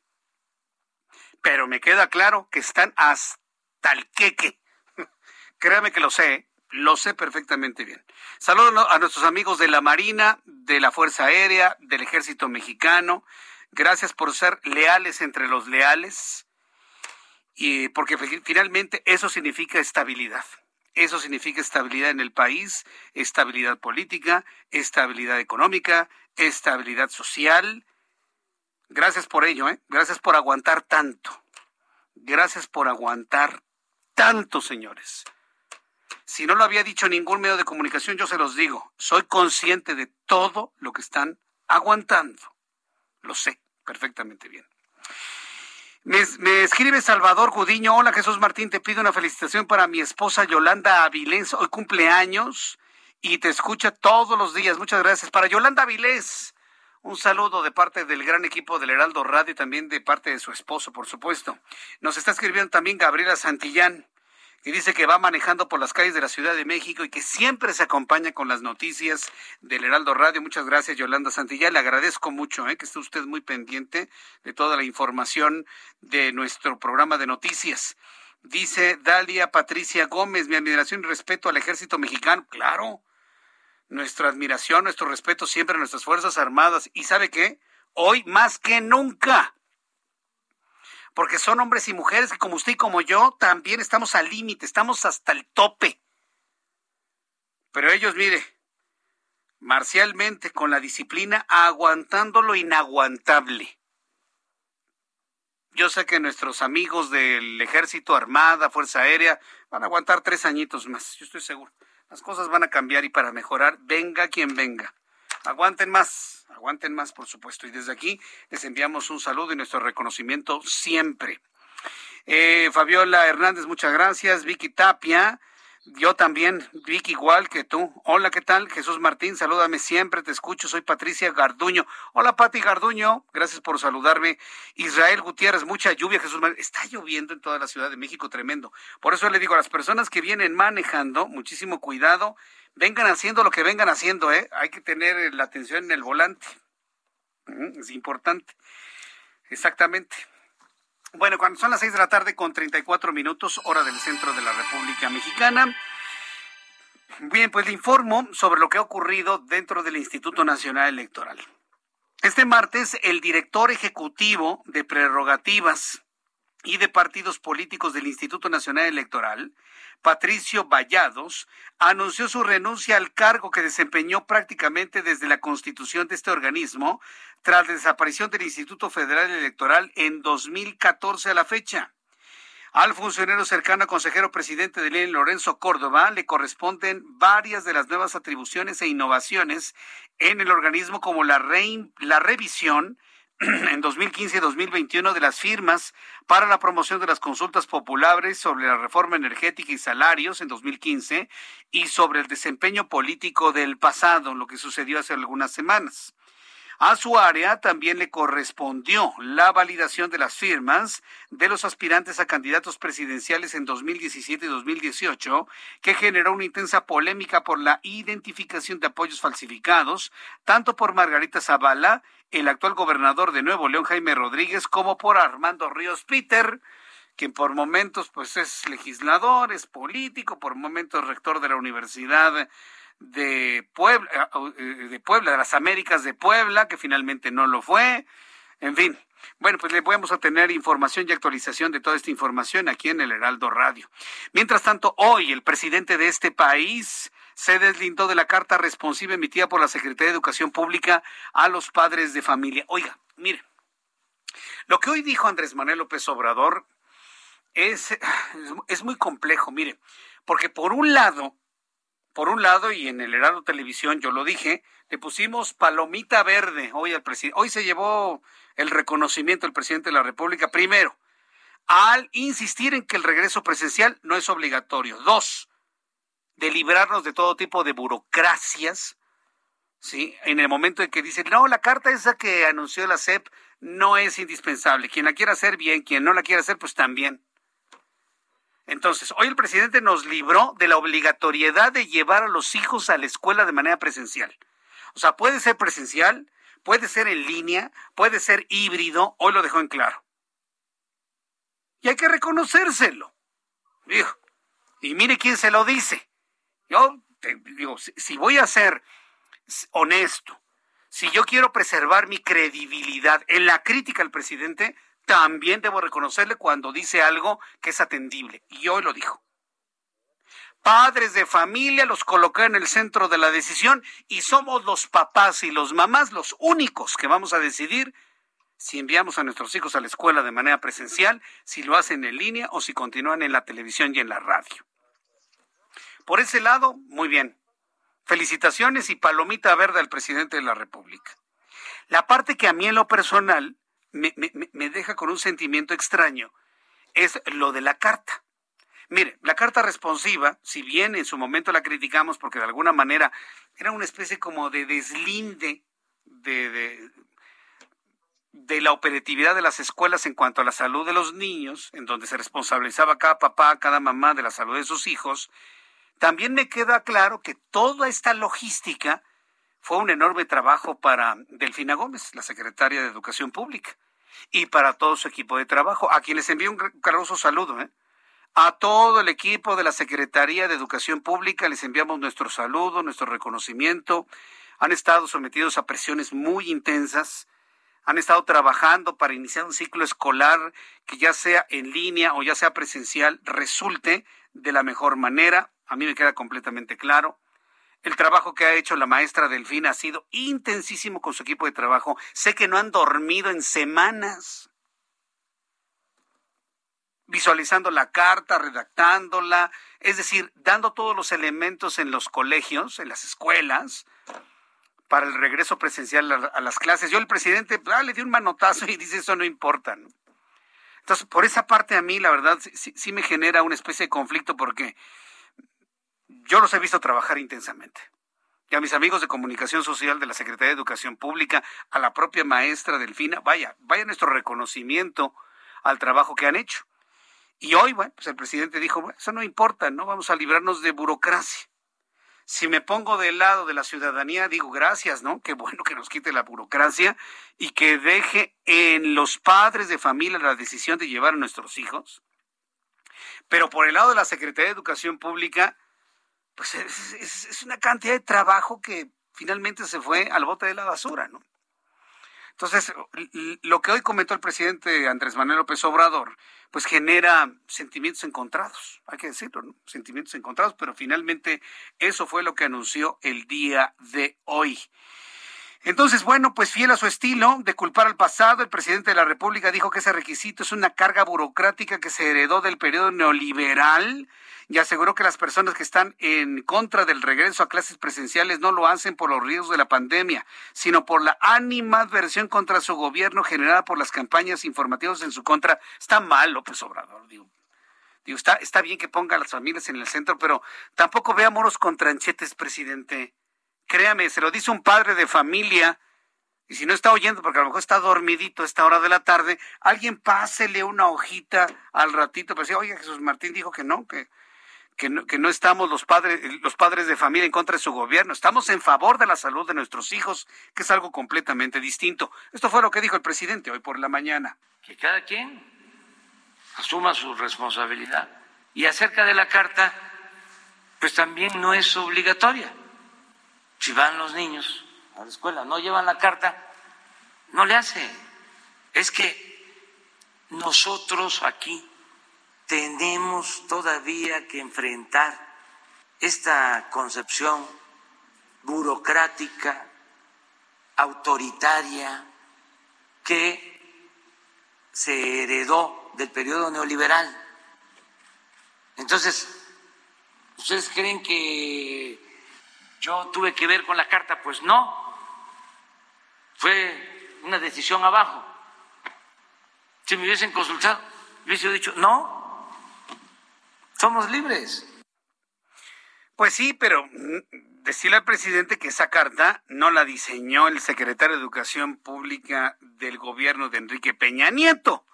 Pero me queda claro que están hasta el queque. Créame que lo sé, lo sé perfectamente bien. Saludos a nuestros amigos de la Marina, de la Fuerza Aérea, del Ejército Mexicano. Gracias por ser leales entre los leales. Y porque finalmente eso significa estabilidad. Eso significa estabilidad en el país, estabilidad política, estabilidad económica, estabilidad social. Gracias por ello, ¿eh? Gracias por aguantar tanto. Gracias por aguantar tanto, señores. Si no lo había dicho ningún medio de comunicación, yo se los digo. Soy consciente de todo lo que están aguantando. Lo sé perfectamente bien. Me, escribe Salvador Gudiño. Hola Jesús Martín, te pido una felicitación para mi esposa Yolanda Avilés. Hoy cumpleaños y te escucha todos los días. Muchas gracias. Para Yolanda Avilés, un saludo de parte del gran equipo del Heraldo Radio y también de parte de su esposo, por supuesto. Nos está escribiendo también Gabriela Santillán y dice que va manejando por las calles de la Ciudad de México y que siempre se acompaña con las noticias del Heraldo Radio. Muchas gracias, Yolanda Santilla. Le agradezco mucho ¿eh? que esté usted muy pendiente de toda la información de nuestro programa de noticias. Dice Dalia Patricia Gómez, mi admiración y respeto al ejército mexicano. Claro, nuestra admiración, nuestro respeto siempre a nuestras Fuerzas Armadas. ¿Y sabe qué? Hoy más que nunca porque son hombres y mujeres que como usted y como yo también estamos al límite, estamos hasta el tope. Pero ellos, mire, marcialmente, con la disciplina, aguantando lo inaguantable. Yo sé que nuestros amigos del Ejército, Armada, Fuerza Aérea, van a aguantar tres añitos más, yo estoy seguro. Las cosas van a cambiar y para mejorar, venga quien venga. Aguanten más, aguanten más, por supuesto. Y desde aquí les enviamos un saludo y nuestro reconocimiento siempre. Eh, Fabiola Hernández, muchas gracias. Vicky Tapia, yo también, Vicky, igual que tú. Hola, ¿qué tal? Jesús Martín, salúdame siempre, te escucho. Soy Patricia Garduño. Hola, Pati Garduño, gracias por saludarme. Israel Gutiérrez, mucha lluvia, Jesús Martín. Está lloviendo en toda la Ciudad de México, tremendo. Por eso le digo a las personas que vienen manejando, muchísimo cuidado. Vengan haciendo lo que vengan haciendo, ¿eh? Hay que tener la atención en el volante. Es importante. Exactamente. Bueno, cuando son las seis de la tarde con 34 minutos, hora del centro de la República Mexicana. Bien, pues le informo sobre lo que ha ocurrido dentro del Instituto Nacional Electoral. Este martes, el director ejecutivo de prerrogativas y de partidos políticos del Instituto Nacional Electoral, Patricio Vallados, anunció su renuncia al cargo que desempeñó prácticamente desde la constitución de este organismo tras la desaparición del Instituto Federal Electoral en 2014 a la fecha. Al funcionario cercano consejero presidente de ley Lorenzo Córdoba le corresponden varias de las nuevas atribuciones e innovaciones en el organismo como la, la revisión en 2015 y 2021 de las firmas para la promoción de las consultas populares sobre la reforma energética y salarios en 2015 y sobre el desempeño político del pasado, lo que sucedió hace algunas semanas. A su área también le correspondió la validación de las firmas de los aspirantes a candidatos presidenciales en 2017 y 2018, que generó una intensa polémica por la identificación de apoyos falsificados, tanto por Margarita Zavala, el actual gobernador de Nuevo León, Jaime Rodríguez, como por Armando Ríos Peter, quien por momentos pues es legislador, es político, por momentos rector de la Universidad de Puebla, eh, de Puebla, de las Américas de Puebla, que finalmente no lo fue. En fin, bueno, pues le podemos a tener información y actualización de toda esta información aquí en el Heraldo Radio. Mientras tanto, hoy el presidente de este país se deslindó de la carta responsiva emitida por la Secretaría de Educación Pública a los padres de familia. Oiga, mire, lo que hoy dijo Andrés Manuel López Obrador es, es muy complejo, mire, porque por un lado, por un lado, y en el Heraldo Televisión yo lo dije, le pusimos palomita verde hoy al presidente. Hoy se llevó el reconocimiento del presidente de la República, primero, al insistir en que el regreso presencial no es obligatorio. Dos, de librarnos de todo tipo de burocracias, ¿sí? En el momento en que dicen, no, la carta esa que anunció la CEP no es indispensable. Quien la quiera hacer, bien. Quien no la quiera hacer, pues también. Entonces, hoy el presidente nos libró de la obligatoriedad de llevar a los hijos a la escuela de manera presencial. O sea, puede ser presencial, puede ser en línea, puede ser híbrido, hoy lo dejó en claro. Y hay que reconocérselo. Dijo, y mire quién se lo dice. Yo te digo, si voy a ser honesto, si yo quiero preservar mi credibilidad en la crítica al presidente, también debo reconocerle cuando dice algo que es atendible. Y hoy lo dijo. Padres de familia los coloqué en el centro de la decisión y somos los papás y los mamás los únicos que vamos a decidir si enviamos a nuestros hijos a la escuela de manera presencial, si lo hacen en línea o si continúan en la televisión y en la radio. Por ese lado, muy bien. Felicitaciones y palomita verde al presidente de la República. La parte que a mí en lo personal me, deja con un sentimiento extraño es lo de la carta. Mire, la carta responsiva, si bien en su momento la criticamos porque de alguna manera era una especie como de deslinde de, de, de, la operatividad de las escuelas en cuanto a la salud de los niños, en donde se responsabilizaba cada papá, cada mamá de la salud de sus hijos, también me queda claro que toda esta logística fue un enorme trabajo para Delfina Gómez, la secretaria de Educación Pública y para todo su equipo de trabajo, a quienes envío un caluroso saludo. ¿eh? A todo el equipo de la Secretaría de Educación Pública les enviamos nuestro saludo, nuestro reconocimiento. Han estado sometidos a presiones muy intensas, han estado trabajando para iniciar un ciclo escolar que ya sea en línea o ya sea presencial resulte de la mejor manera. A mí me queda completamente claro. El trabajo que ha hecho la maestra Delfina ha sido intensísimo con su equipo de trabajo. Sé que no han dormido en semanas visualizando la carta, redactándola, es decir, dando todos los elementos en los colegios, en las escuelas, para el regreso presencial a, las clases. Yo el presidente ah, le dio un manotazo y dice eso no importa. Entonces, por esa parte a mí, la verdad, sí, sí me genera una especie de conflicto porque yo los he visto trabajar intensamente. Y a mis amigos de comunicación social de la Secretaría de Educación Pública, a la propia maestra Delfina, vaya, vaya nuestro reconocimiento al trabajo que han hecho. Y hoy, bueno, pues el presidente dijo, bueno, eso no importa, no vamos a librarnos de burocracia. Si me pongo del lado de la ciudadanía, digo gracias, ¿no? Qué bueno que nos quite la burocracia y que deje en los padres de familia la decisión de llevar a nuestros hijos. Pero por el lado de la Secretaría de Educación Pública, pues es, una cantidad de trabajo que finalmente se fue al bote de la basura, ¿no? Entonces, lo que hoy comentó el presidente Andrés Manuel López Obrador, pues genera sentimientos encontrados, hay que decirlo, ¿no? Sentimientos encontrados, pero finalmente eso fue lo que anunció el día de hoy. Entonces, bueno, pues fiel a su estilo de culpar al pasado, el presidente de la República dijo que ese requisito es una carga burocrática que se heredó del periodo neoliberal y aseguró que las personas que están en contra del regreso a clases presenciales no lo hacen por los riesgos de la pandemia, sino por la animadversión contra su gobierno generada por las campañas informativas en su contra. Está mal López Obrador, digo. Digo, está, está bien que ponga a las familias en el centro, pero tampoco vea moros con tranchetes, presidente. Créame, se lo dice un padre de familia. Y si no está oyendo, porque a lo mejor está dormidito a esta hora de la tarde, alguien pásele una hojita al ratito, pero pues, oye, Jesús Martín dijo que no, que que no, estamos los padres, los padres de familia en contra de su gobierno, estamos en favor de la salud de nuestros hijos, que es algo completamente distinto. Esto fue lo que dijo el presidente hoy por la mañana. Que cada quien asuma su responsabilidad. Y acerca de la carta, pues también no es obligatoria. Si van los niños a la escuela, no llevan la carta, no le hace. Es que nosotros aquí tenemos todavía que enfrentar esta concepción burocrática, autoritaria, que se heredó del periodo neoliberal. Entonces, ¿ustedes creen que yo tuve que ver con la carta? Pues no, fue una decisión abajo. Si me hubiesen consultado, hubiese dicho, no, somos libres. Pues sí, pero decirle al presidente que esa carta no la diseñó el secretario de Educación Pública del gobierno de Enrique Peña Nieto.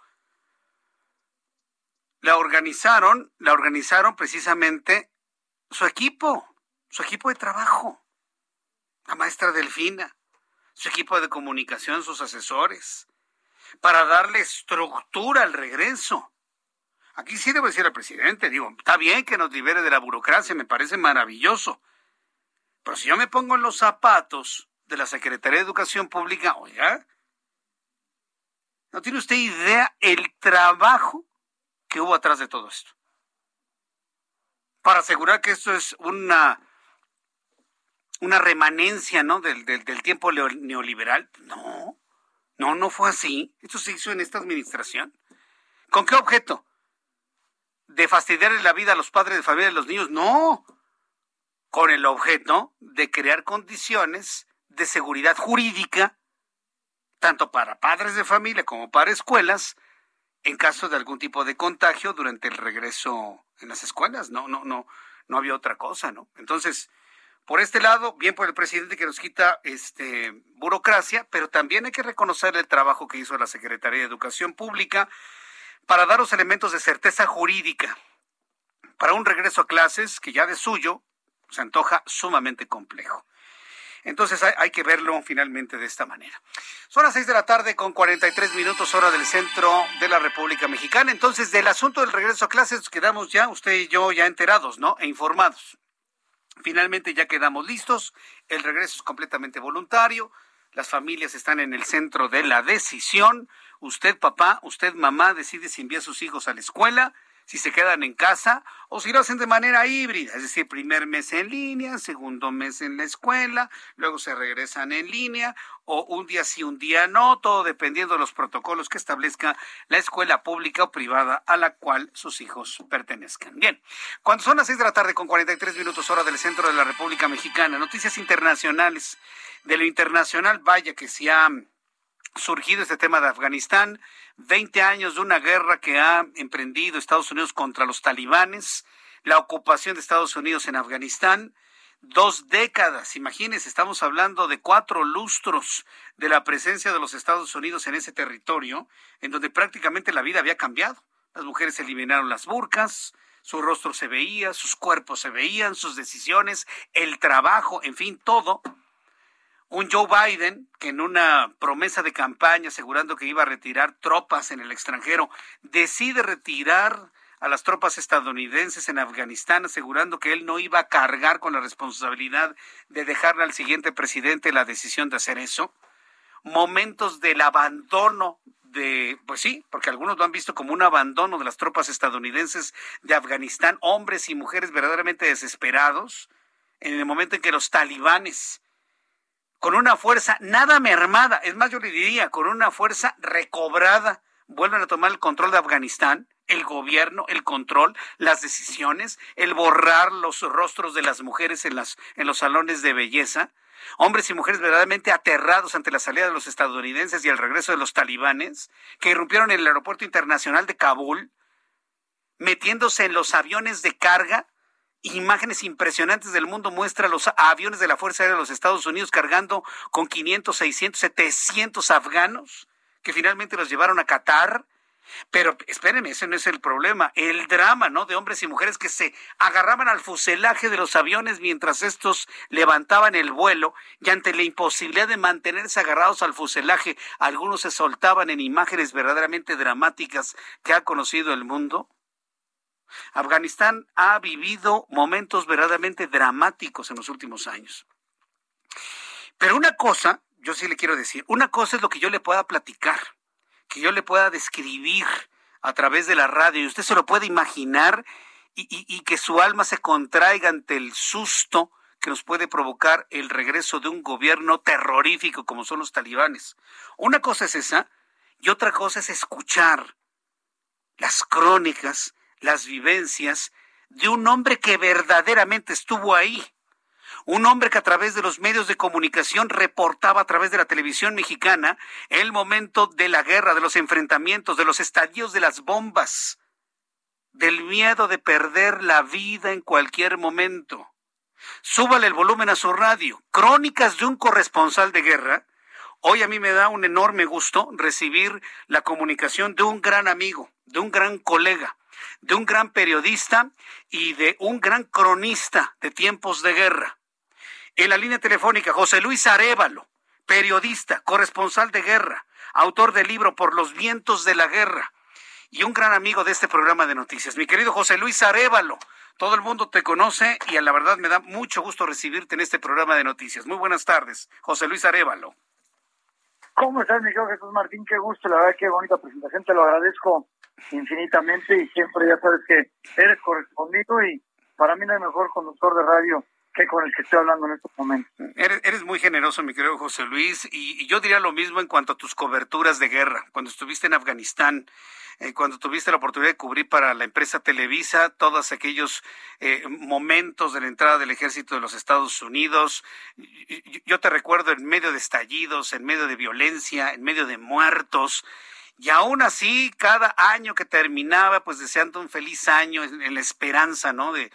La organizaron, la organizaron precisamente su equipo, su equipo de trabajo, la maestra Delfina, su equipo de comunicación, sus asesores, para darle estructura al regreso. Aquí sí debo decir al presidente, digo, está bien que nos libere de la burocracia, me parece maravilloso. Pero si yo me pongo en los zapatos de la Secretaría de Educación Pública, oiga, no tiene usted idea el trabajo que hubo atrás de todo esto. Para asegurar que esto es una, una remanencia ¿no? del, del, tiempo neoliberal. No, no, no fue así. Esto se hizo en esta administración. ¿Con qué objeto? de fastidiarle la vida a los padres de familia de los niños, no, con el objeto de crear condiciones de seguridad jurídica, tanto para padres de familia como para escuelas, en caso de algún tipo de contagio durante el regreso en las escuelas. No, no, no, no había otra cosa, ¿no? Entonces, por este lado, bien por el presidente que nos quita este burocracia, pero también hay que reconocer el trabajo que hizo la Secretaría de Educación Pública para dar los elementos de certeza jurídica para un regreso a clases que ya de suyo se antoja sumamente complejo. Entonces hay, que verlo finalmente de esta manera. Son las seis de la tarde con 43 minutos hora del centro de la República Mexicana. Entonces del asunto del regreso a clases quedamos ya, usted y yo ya enterados, ¿no? E informados. Finalmente ya quedamos listos. El regreso es completamente voluntario. las familias están en el centro de la decisión. Usted, papá, usted, mamá, decide si envía a sus hijos a la escuela si se quedan en casa o si lo hacen de manera híbrida, es decir, primer mes en línea, segundo mes en la escuela, luego se regresan en línea o un día sí, un día no, todo dependiendo de los protocolos que establezca la escuela pública o privada a la cual sus hijos pertenezcan. Bien, cuando son las seis de la tarde con 43 minutos hora del centro de la República Mexicana, noticias internacionales. De lo internacional, vaya que se ha surgido este tema de Afganistán, 20 años de una guerra que ha emprendido Estados Unidos contra los talibanes, la ocupación de Estados Unidos en Afganistán, dos décadas, imagínense, estamos hablando de cuatro lustros de la presencia de los Estados Unidos en ese territorio, en donde prácticamente la vida había cambiado. Las mujeres eliminaron las burcas, su rostro se veía, sus cuerpos se veían, sus decisiones, el trabajo, en fin, todo un Joe Biden que en una promesa de campaña asegurando que iba a retirar tropas en el extranjero, decide retirar a las tropas estadounidenses en Afganistán, asegurando que él no iba a cargar con la responsabilidad de dejarle al siguiente presidente la decisión de hacer eso. Momentos del abandono de, pues sí, porque algunos lo han visto como un abandono de las tropas estadounidenses de Afganistán, hombres y mujeres verdaderamente desesperados, en el momento en que los talibanes con una fuerza nada mermada, es más, yo le diría, con una fuerza recobrada, vuelven a tomar el control de Afganistán, el gobierno, el control, las decisiones, el borrar los rostros de las mujeres en, las, en los salones de belleza, hombres y mujeres verdaderamente aterrados ante la salida de los estadounidenses y el regreso de los talibanes, que irrumpieron en el aeropuerto internacional de Kabul, metiéndose en los aviones de carga imágenes impresionantes del mundo muestra los aviones de la Fuerza Aérea de los Estados Unidos cargando con 500, 600, 700 afganos que finalmente los llevaron a Qatar. Pero espérenme, ese no es el problema. El drama, ¿no? De hombres y mujeres que se agarraban al fuselaje de los aviones mientras estos levantaban el vuelo y ante la imposibilidad de mantenerse agarrados al fuselaje, algunos se soltaban en imágenes verdaderamente dramáticas que ha conocido el mundo. Afganistán ha vivido momentos verdaderamente dramáticos en los últimos años. Pero una cosa, yo sí le quiero decir, una cosa es lo que yo le pueda platicar, que yo le pueda describir a través de la radio, y usted se lo puede imaginar y, y que su alma se contraiga ante el susto que nos puede provocar el regreso de un gobierno terrorífico como son los talibanes. Una cosa es esa y otra cosa es escuchar las crónicas las vivencias de un hombre que verdaderamente estuvo ahí. Un hombre que a través de los medios de comunicación reportaba a través de la televisión mexicana el momento de la guerra, de los enfrentamientos, de los estadios de las bombas, del miedo de perder la vida en cualquier momento. Súbale el volumen a su radio. Crónicas de un corresponsal de guerra. Hoy a mí me da un enorme gusto recibir la comunicación de un gran amigo, de un gran colega, de un gran periodista y de un gran cronista de tiempos de guerra. En la línea telefónica, José Luis Arevalo, periodista, corresponsal de guerra, autor del libro Por los vientos de la guerra y un gran amigo de este programa de noticias. Mi querido José Luis Arevalo, todo el mundo te conoce y a la verdad me da mucho gusto recibirte en este programa de noticias. Muy buenas tardes, José Luis Arevalo. ¿Cómo estás, mi Jesús Martín? Qué gusto, la verdad, qué bonita presentación, te lo agradezco infinitamente y siempre ya sabes que eres correspondido y para mí no hay mejor conductor de radio que con el que estoy hablando en estos momentos. Eres, eres muy generoso, mi querido José Luis, y, yo diría lo mismo en cuanto a tus coberturas de guerra. Cuando estuviste en Afganistán, eh, cuando tuviste la oportunidad de cubrir para la empresa Televisa todos aquellos eh, momentos de la entrada del ejército de los Estados Unidos, yo te recuerdo en medio de estallidos, en medio de violencia, en medio de muertos. Y aún así, cada año que terminaba, pues deseando un feliz año en, la esperanza, ¿no? De,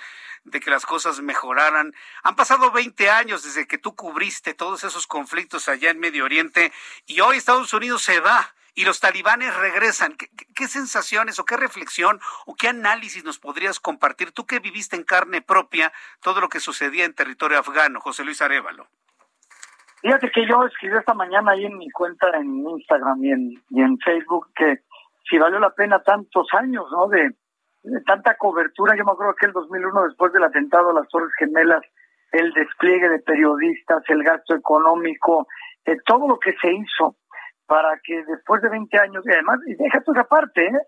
que las cosas mejoraran. Han pasado 20 años desde que tú cubriste todos esos conflictos allá en Medio Oriente y hoy Estados Unidos se va y los talibanes regresan. ¿Qué, qué, sensaciones o qué reflexión o qué análisis nos podrías compartir tú que viviste en carne propia todo lo que sucedía en territorio afgano, José Luis Arevalo? Fíjate que yo escribí esta mañana ahí en mi cuenta en Instagram y en, y en Facebook que si valió la pena tantos años, ¿no? De, tanta cobertura. Yo me acuerdo que el 2001, después del atentado a las Torres Gemelas, el despliegue de periodistas, el gasto económico, de todo lo que se hizo para que después de 20 años, y además, y deja esa parte, ¿eh?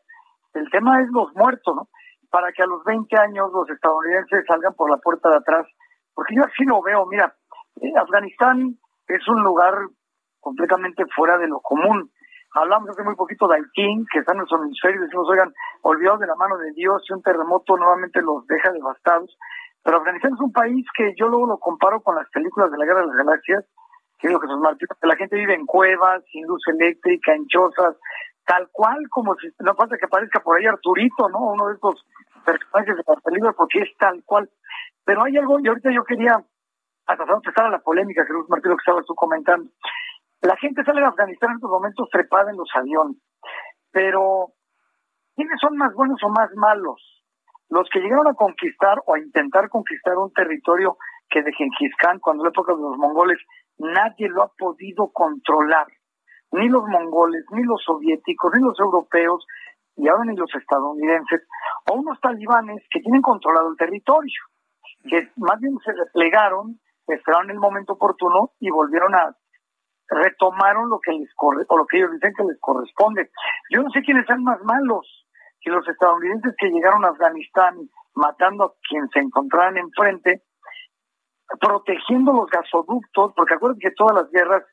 el tema es los muertos, ¿no? Para que a los 20 años los estadounidenses salgan por la puerta de atrás, porque yo así lo veo, mira, eh, Afganistán es un lugar completamente fuera de lo común. Hablamos hace muy poquito de Haití, que está en nuestro hemisferio, y decimos, oigan, olvidados de la mano de Dios, y un terremoto nuevamente los deja devastados. Pero Afganistán es un país que yo luego lo comparo con las películas de la Guerra de las Galaxias, que es lo que nos que la gente vive en cuevas, sin luz eléctrica, en chozas, tal cual como si no falta que aparezca por ahí Arturito, ¿no? Uno de estos personajes de la película, porque es tal cual. Pero hay algo, y ahorita yo quería, hasta empezar a la polémica, creo, Martín, lo que estabas tú comentando. La gente sale de Afganistán en estos momentos trepada en los aviones, pero ¿quiénes son más buenos o más malos? Los que llegaron a conquistar o a intentar conquistar un territorio que de Genghis Khan, cuando la época de los mongoles, nadie lo ha podido controlar. Ni los mongoles, ni los soviéticos, ni los europeos, y ahora ni los estadounidenses, o unos talibanes que tienen controlado el territorio, que más bien se replegaron, esperaron el momento oportuno y volvieron a retomaron lo que les corre, o lo que ellos dicen que les corresponde. Yo no sé quiénes son más malos, si los estadounidenses que llegaron a Afganistán matando a quien se encontraran enfrente, protegiendo los gasoductos, porque acuérdense que todas las guerras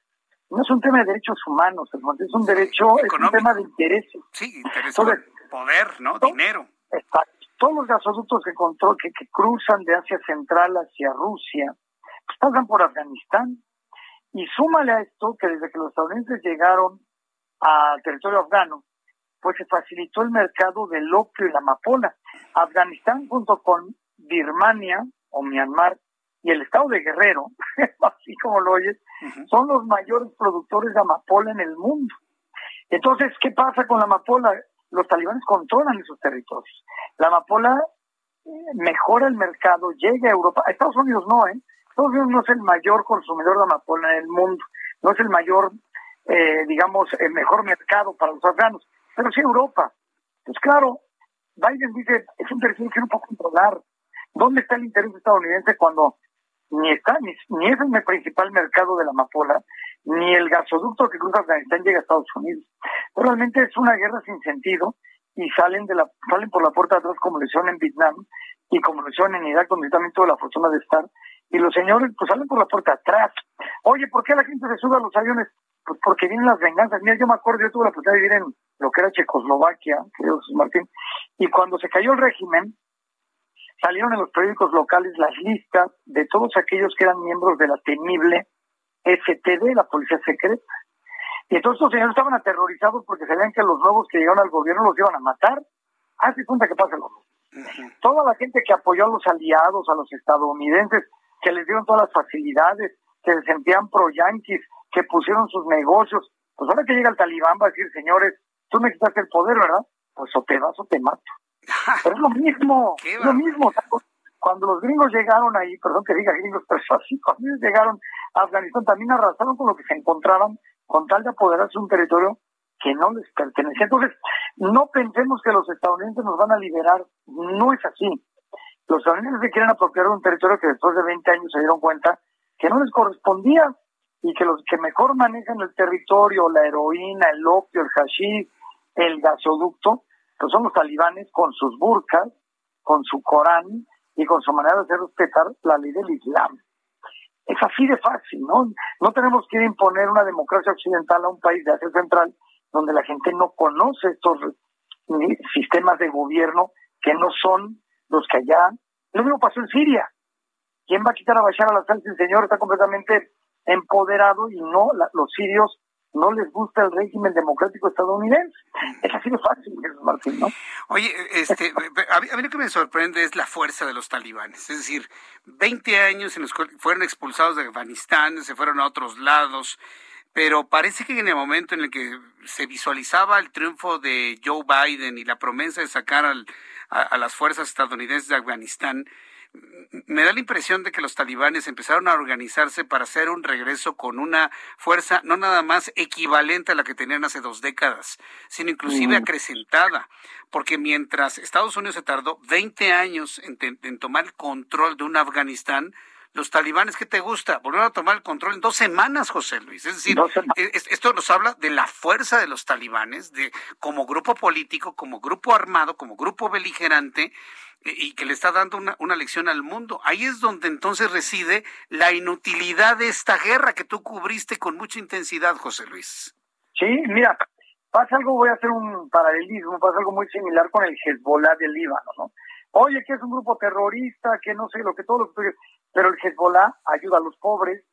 no es un tema de derechos humanos, es un derecho, es un tema de intereses. Sí, interés, poder, ¿no? Dinero. Todos los gasoductos que, control, que, que cruzan de Asia Central hacia Rusia, pues pasan por Afganistán. Y súmale a esto que desde que los estadounidenses llegaron al territorio afgano, pues se facilitó el mercado del opio y la amapola. Afganistán junto con Birmania o Myanmar y el estado de Guerrero, así como lo oyes, son los mayores productores de amapola en el mundo. Entonces, ¿qué pasa con la amapola? Los talibanes controlan esos territorios. La amapola eh, mejora el mercado, llega a Europa. A Estados Unidos no, ¿eh? Estados no es el mayor consumidor de amapola en el mundo, no es el mayor, eh, digamos, el mejor mercado para los afganos, pero sí Europa. Pues claro, Biden dice, es un territorio que no puedo controlar. ¿Dónde está el interés estadounidense cuando ni está ni, es el principal mercado de la amapola, ni el gasoducto que cruza Afganistán llega a Estados Unidos. Realmente es una guerra sin sentido y salen de la salen por la puerta de atrás como lo hicieron en Vietnam y como lo hicieron en Irak donde también tuve la fortuna de estar y los señores pues salen por la puerta atrás. Oye, ¿por qué la gente se sube a los aviones? Pues porque vienen las venganzas. Mira, yo me acuerdo, yo tuve la oportunidad de vivir en lo que era Checoslovaquia, querido Martín, y cuando se cayó el régimen, salieron en los periódicos locales las listas de todos aquellos que eran miembros de la temible STD, la policía secreta. Y entonces los señores estaban aterrorizados porque sabían que los nuevos que llegaron al gobierno los iban a matar. Hace cuenta que pasa lo mismo. Toda la gente que apoyó a los aliados, a los estadounidenses, que les dieron todas las facilidades, que se sentían pro-yanquis, que pusieron sus negocios, pues ahora que llega el talibán va a decir, señores, tú necesitas el poder, ¿verdad? Pues o te vas o te mato. Pero es lo mismo, es lo mismo. Cuando los gringos llegaron ahí, perdón que diga gringos, pero así, cuando ellos llegaron a Afganistán también arrasaron con lo que se encontraban con tal de apoderarse un territorio que no les pertenecía. Entonces, no pensemos que los estadounidenses nos van a liberar, no es así. Los estadounidenses se quieren apropiar de un territorio que después de 20 años se dieron cuenta que no les correspondía y que los que mejor manejan el territorio, la heroína, el opio, el hashish, el gasoducto, pues son los talibanes con sus burkas, con su Corán y con su manera de hacer respetar la ley del Islam. Es así de fácil, ¿no? No tenemos que imponer una democracia occidental a un país de Asia Central donde la gente no conoce estos sistemas de gobierno que no son los que allá. Lo mismo pasó en Siria. ¿Quién va a quitar a Bashar al-Assad si el señor está completamente empoderado y no los sirios no les gusta el régimen democrático estadounidense. Es así de fácil, Martín, ¿no? Oye, este, a, mí, lo que me sorprende es la fuerza de los talibanes. Es decir, 20 años en los que fueron expulsados de Afganistán, se fueron a otros lados, pero parece que en el momento en el que se visualizaba el triunfo de Joe Biden y la promesa de sacar a las fuerzas estadounidenses de Afganistán, me da la impresión de que los talibanes empezaron a organizarse para hacer un regreso con una fuerza no nada más equivalente a la que tenían hace dos décadas, sino inclusive acrecentada, porque mientras Estados Unidos se tardó 20 años en, tomar el control de un Afganistán, los talibanes, ¿qué te gusta? Volvieron a tomar el control en dos semanas, José Luis. Es decir, esto nos habla de la fuerza de los talibanes, de como grupo político, como grupo armado, como grupo beligerante, y que le está dando una, una, lección al mundo. Ahí es donde entonces reside la inutilidad de esta guerra que tú cubriste con mucha intensidad, José Luis. Sí, mira, pasa algo, voy a hacer un paralelismo, pasa algo muy similar con el Hezbollah del Líbano, ¿no? Oye, que es un grupo terrorista, que no sé, lo que todo lo que pero el Hezbollah ayuda a los pobres,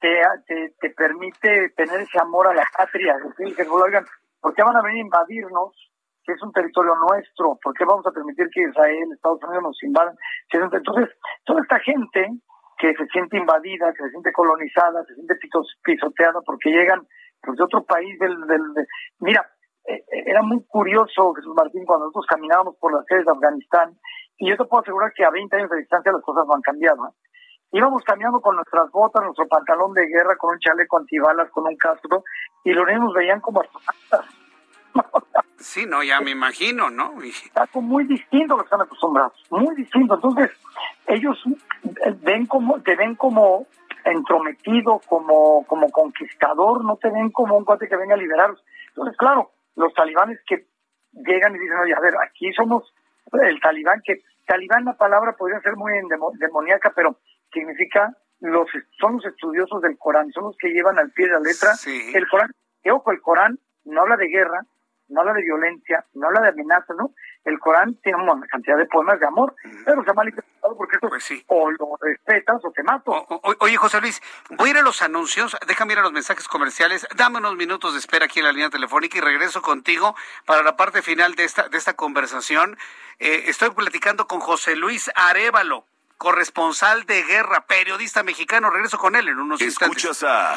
te, te, te permite tener ese amor a la patria. El Hezbollah, oigan, ¿por qué van a venir a invadirnos? que es un territorio nuestro, ¿por qué vamos a permitir que Israel, Estados Unidos nos invadan? Entonces, toda esta gente que se siente invadida, que se siente colonizada, se siente pisoteada porque llegan pues, de otro país del... del Mira, eh, eh, era muy curioso, Jesús Martín, cuando nosotros caminábamos por las calles de Afganistán, y yo te puedo asegurar que a 20 años de distancia las cosas van cambiando. Íbamos caminando con nuestras botas, nuestro pantalón de guerra, con un chaleco antibalas, con un casco, y los niños nos veían como astronautas. Sí, no, ya me imagino, ¿no? Algo muy distinto a lo que están acostumbrados, muy distinto. Entonces, ellos eh, ven como, te ven como entrometido, como, como conquistador, no te ven como un cuate que venga a liberarlos. Entonces, claro, los talibanes que llegan y dicen, oye, a ver, aquí somos el talibán, que talibán la palabra podría ser muy demoníaca, pero significa los son los estudiosos del Corán, son los que llevan al pie de la letra el Corán. Y ojo, el Corán no habla de guerra, no habla de violencia, no habla de amenazas, ¿no? El Corán tiene una cantidad de poemas de amor, pero se ha malinterpretado porque esto pues o lo respetas o te mato. oye, José Luis, voy a ir a los anuncios, déjame ir a los mensajes comerciales, dame unos minutos de espera aquí en la línea telefónica y regreso contigo para la parte final de esta, de esta conversación. Eh, estoy platicando con José Luis Arevalo corresponsal de guerra, periodista mexicano. Regreso con él en unos instantes. Escuchas a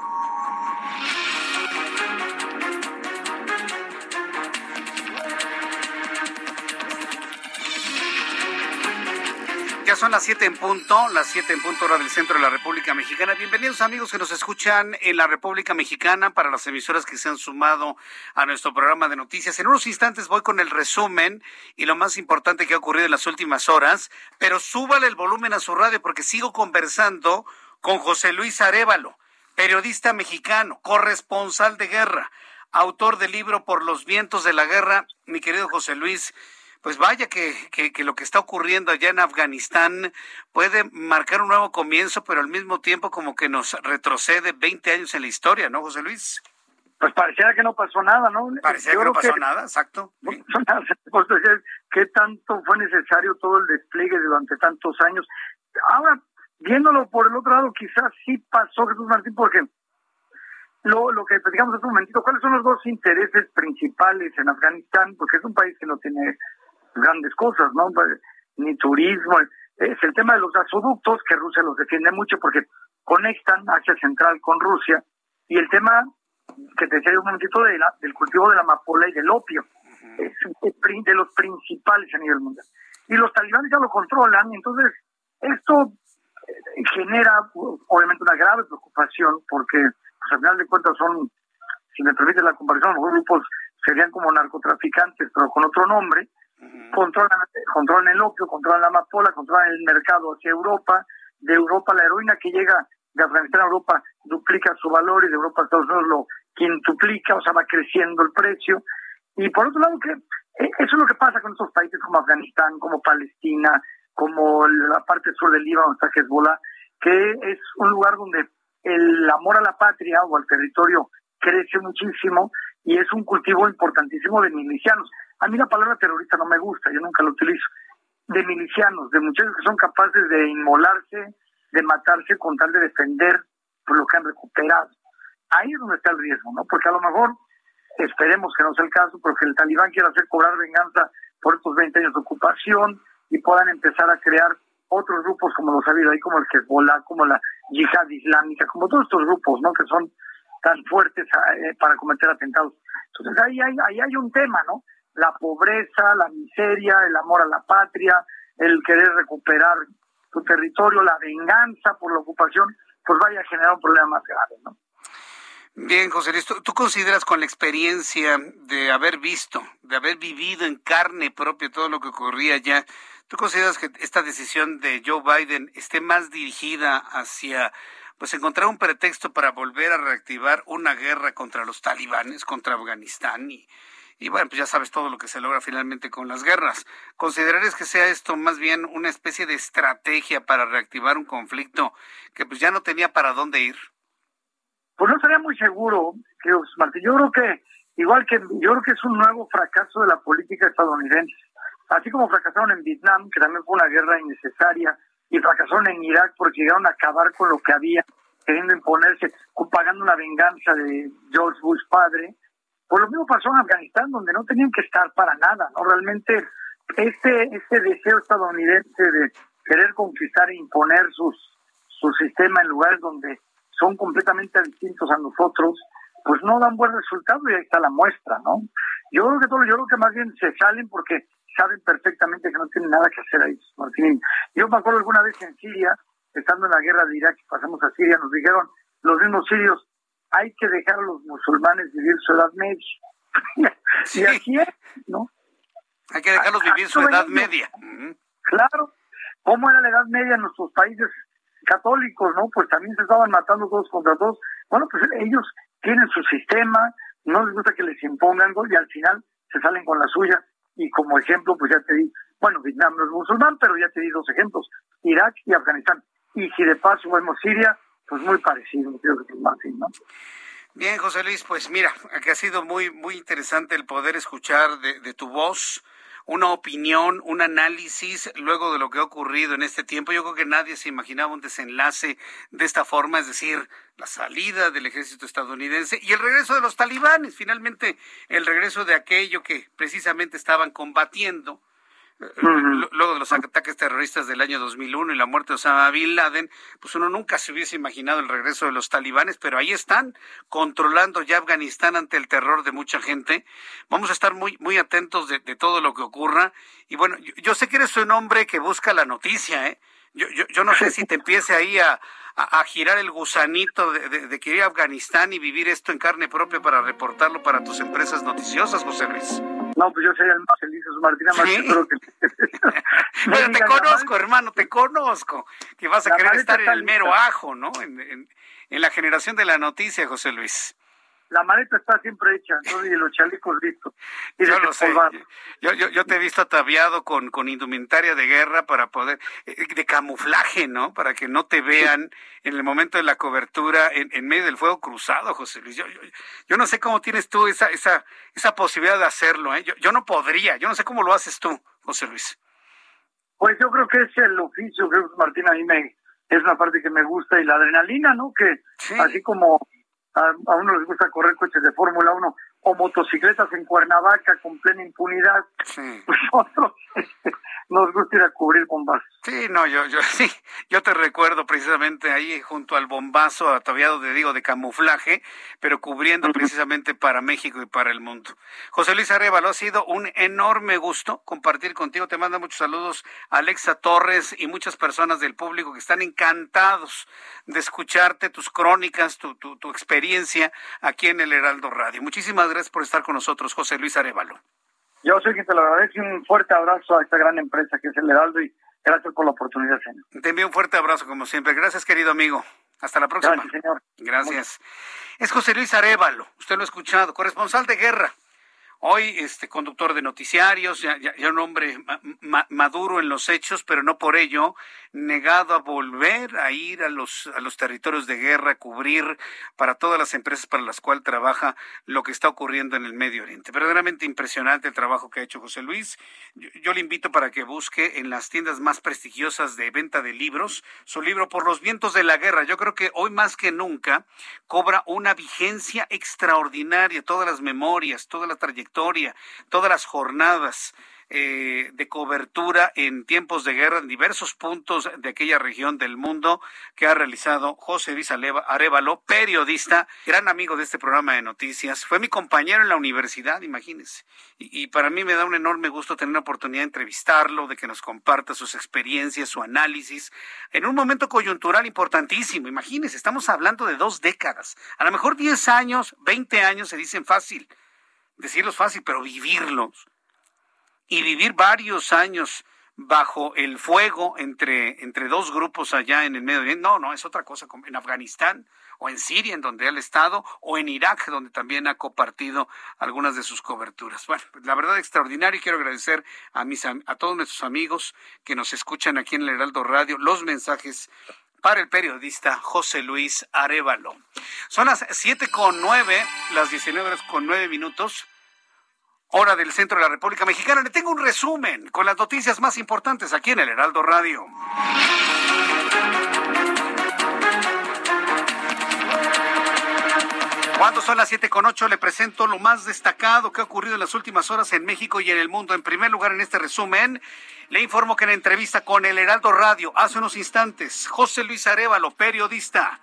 Son las siete en punto, las siete en punto hora del centro de la República Mexicana. Bienvenidos amigos que nos escuchan en la República Mexicana para las emisoras que se han sumado a nuestro programa de noticias. En unos instantes voy con el resumen y lo más importante que ha ocurrido en las últimas horas, pero súbale el volumen a su radio porque sigo conversando con José Luis Arevalo, periodista mexicano, corresponsal de guerra, autor del libro Por los vientos de la guerra. Mi querido José Luis, pues vaya que, que, lo que está ocurriendo allá en Afganistán puede marcar un nuevo comienzo, pero al mismo tiempo como que nos retrocede 20 años en la historia, ¿no, José Luis? Pues pareciera que no pasó nada, ¿no? Parecía que no pasó nada, exacto. No ¿Qué tanto fue necesario todo el despliegue durante tantos años? Ahora, viéndolo por el otro lado, quizás sí pasó Jesús Martín, porque lo, lo que platicamos hace un momentito, ¿cuáles son los dos intereses principales en Afganistán? Porque es un país que no tiene grandes cosas, ¿no? Pues, ni turismo. Es el tema de los gasoductos, que Rusia los defiende mucho porque conectan Asia Central con Rusia. Y el tema que te decía un momentito de la, del cultivo de la amapola y del opio. Es de los principales a nivel mundial. Y los talibanes ya lo controlan, entonces esto eh, genera obviamente una grave preocupación porque pues, al final de cuentas son, si me permite la comparación, los grupos serían como narcotraficantes pero con otro nombre controlan, controlan el opio, controlan la amapola, controlan el mercado hacia Europa, de Europa la heroína que llega de Afganistán a Europa duplica su valor y de Europa a Estados Unidos lo quintuplica, o sea, va creciendo el precio. Y por otro lado, que eh, eso es lo que pasa con estos países como Afganistán, como Palestina, como la parte sur del Líbano, está Hezbollah, que es un lugar donde el amor a la patria o al territorio crece muchísimo y es un cultivo importantísimo de milicianos. A mí la palabra terrorista no me gusta, yo nunca la utilizo. De milicianos, de muchachos que son capaces de inmolarse, de matarse con tal de defender lo que han recuperado. Ahí es donde está el riesgo, ¿no? Porque a lo mejor, esperemos que no sea el caso, pero que el talibán quiera hacer cobrar venganza por estos 20 años de ocupación y puedan empezar a crear otros grupos como los ha habido ahí, como el Hezbollah, como la Yihad Islámica, como todos estos grupos, ¿no? Que son tan fuertes eh, para cometer atentados. Entonces ahí hay, ahí hay un tema, ¿no? La pobreza, la miseria, el amor a la patria, el querer recuperar su territorio, la venganza por la ocupación, pues vaya a generar un problema más grave, ¿no? Bien, José Luis, ¿tú, consideras con la experiencia de haber visto, de haber vivido en carne propia todo lo que ocurría allá, ¿tú consideras que esta decisión de Joe Biden esté más dirigida hacia pues encontrar un pretexto para volver a reactivar una guerra contra los talibanes, contra Afganistán y, y bueno, pues ya sabes todo lo que se logra finalmente con las guerras. ¿Considerarías que sea esto más bien una especie de estrategia para reactivar un conflicto que pues ya no tenía para dónde ir? Pues no estaría muy seguro, Martín. Yo creo que, igual que, yo creo que es un nuevo fracaso de la política estadounidense. Así como fracasaron en Vietnam, que también fue una guerra innecesaria, y fracasaron en Irak porque llegaron a acabar con lo que había, queriendo imponerse, pagando una venganza de George Bush padre. Pues lo mismo pasó en Afganistán, donde no tenían que estar para nada, ¿no? Realmente este, este deseo estadounidense de querer conquistar e imponer sus, su sistema en lugares donde son completamente distintos a nosotros, pues no dan buen resultado y ahí está la muestra, ¿no? Yo creo que todo, yo creo que más bien se salen porque saben perfectamente que no tienen nada que hacer ahí, Martín. Yo me acuerdo alguna vez en Siria, estando en la guerra de Irak, pasamos a Siria, nos dijeron los mismos sirios, hay que dejar a los musulmanes vivir su edad media. y así es, ¿no? Hay que dejarlos vivir su edad media. Claro. ¿Cómo era la edad media en nuestros países católicos, no? Pues también se estaban matando todos contra todos. Bueno, pues ellos tienen su sistema, no les gusta que les impongan y al final se salen con la suya y como ejemplo, pues ya te di, bueno, Vietnam no es musulmán, pero ya te di dos ejemplos, Irak y Afganistán. Y si de paso vemos Siria, pues muy parecido, creo que es más, ¿no? Bien, José Luis, pues mira, que ha sido muy, muy interesante el poder escuchar de, de tu voz una opinión, un análisis luego de lo que ha ocurrido en este tiempo. Yo creo que nadie se imaginaba un desenlace de esta forma, es decir, la salida del ejército estadounidense y el regreso de los talibanes, finalmente el regreso de aquello que precisamente estaban combatiendo luego de los ataques terroristas del año 2001 y la muerte de Osama Bin Laden, pues uno nunca se hubiese imaginado el regreso de los talibanes, pero ahí están controlando ya Afganistán ante el terror de mucha gente. Vamos a estar muy muy atentos de, todo lo que ocurra y bueno, yo, sé que eres un hombre que busca la noticia, ¿eh? Yo, yo, yo no sé si te empiece ahí a, a, girar el gusanito de, de, que ir a Afganistán y vivir esto en carne propia para reportarlo para tus empresas noticiosas, José Luis. No, pues yo sería el más feliz, Martina, más que... Pero te conozco, hermano, te conozco, que vas a querer estar en el mero ajo, ¿no? En, en la generación de la noticia, José Luis la maleta está siempre hecha, ¿no? y los chalecos listos. yo lo sé. Yo, yo, yo, te he visto ataviado con, con indumentaria de guerra para poder, eh, de camuflaje, ¿no? Para que no te vean en el momento de la cobertura en, en medio del fuego cruzado, José Luis. Yo, yo, yo, no sé cómo tienes tú esa, esa, esa posibilidad de hacerlo, ¿eh? Yo, yo no podría, yo no sé cómo lo haces tú, José Luis. Pues yo creo que es el oficio, que Martín, a mí me, es una parte que me gusta y la adrenalina, ¿no? Que así como a, uno les gusta correr coches de Fórmula 1 o motocicletas en Cuernavaca con plena impunidad. Sí. Pues este, nos gusta ir a cubrir bombazos. Sí, no, yo, yo sí, yo te recuerdo precisamente ahí junto al bombazo ataviado de digo de camuflaje, pero cubriendo precisamente para México y para el mundo. José Luis Arevalo, ha sido un enorme gusto compartir contigo. Te manda muchos saludos Alexa Torres y muchas personas del público que están encantados de escucharte, tus crónicas, tu, tu, tu experiencia aquí en el Heraldo Radio. Muchísimas gracias por estar con nosotros, José Luis Arevalo. Yo soy quien te lo agradece. Un fuerte abrazo a esta gran empresa que es el Heraldo y gracias por la oportunidad, señor. Te envío un fuerte abrazo, como siempre. Gracias, querido amigo. Hasta la próxima. Gracias, señor. Gracias. Es José Luis Arevalo, usted lo ha escuchado, corresponsal de guerra. Hoy, este conductor de noticiarios, ya, un hombre maduro en los hechos, pero no por ello negado a volver a ir a los, a los territorios de guerra, a cubrir para todas las empresas para las cuales trabaja lo que está ocurriendo en el Medio Oriente. Verdaderamente impresionante el trabajo que ha hecho José Luis. Yo, le invito para que busque en las tiendas más prestigiosas de venta de libros su libro Por los vientos de la guerra. Yo creo que hoy más que nunca cobra una vigencia extraordinaria. Todas las memorias, toda la trayectoria, todas las jornadas eh, de cobertura en tiempos de guerra en diversos puntos de aquella región del mundo que ha realizado José Luis Arevalo, periodista, gran amigo de este programa de noticias. Fue mi compañero en la universidad, imagínense. Y, y para mí me da un enorme gusto tener la oportunidad de entrevistarlo, de que nos comparta sus experiencias, su análisis, en un momento coyuntural importantísimo. Imagínense, estamos hablando de dos décadas. A lo mejor 10 años, 20 años se dicen fácil. Decirlos fácil, pero vivirlos y vivir varios años bajo el fuego entre, entre dos grupos allá en el Medio Oriente. No, no, es otra cosa. En Afganistán o en Siria, en donde él ha estado, o en Irak, donde también ha compartido algunas de sus coberturas. Bueno, pues, la verdad extraordinario y quiero agradecer a, mis, a todos nuestros amigos que nos escuchan aquí en el Heraldo Radio los mensajes para el periodista José Luis Arevalo. Son las siete con nueve, las 19 horas con nueve minutos hora del centro de la República Mexicana. Le tengo un resumen con las noticias más importantes aquí en el Heraldo Radio. Cuando son las siete con ocho, le presento lo más destacado que ha ocurrido en las últimas horas en México y en el mundo. En primer lugar, en este resumen, le informo que en entrevista con el Heraldo Radio hace unos instantes, José Luis Arevalo, periodista,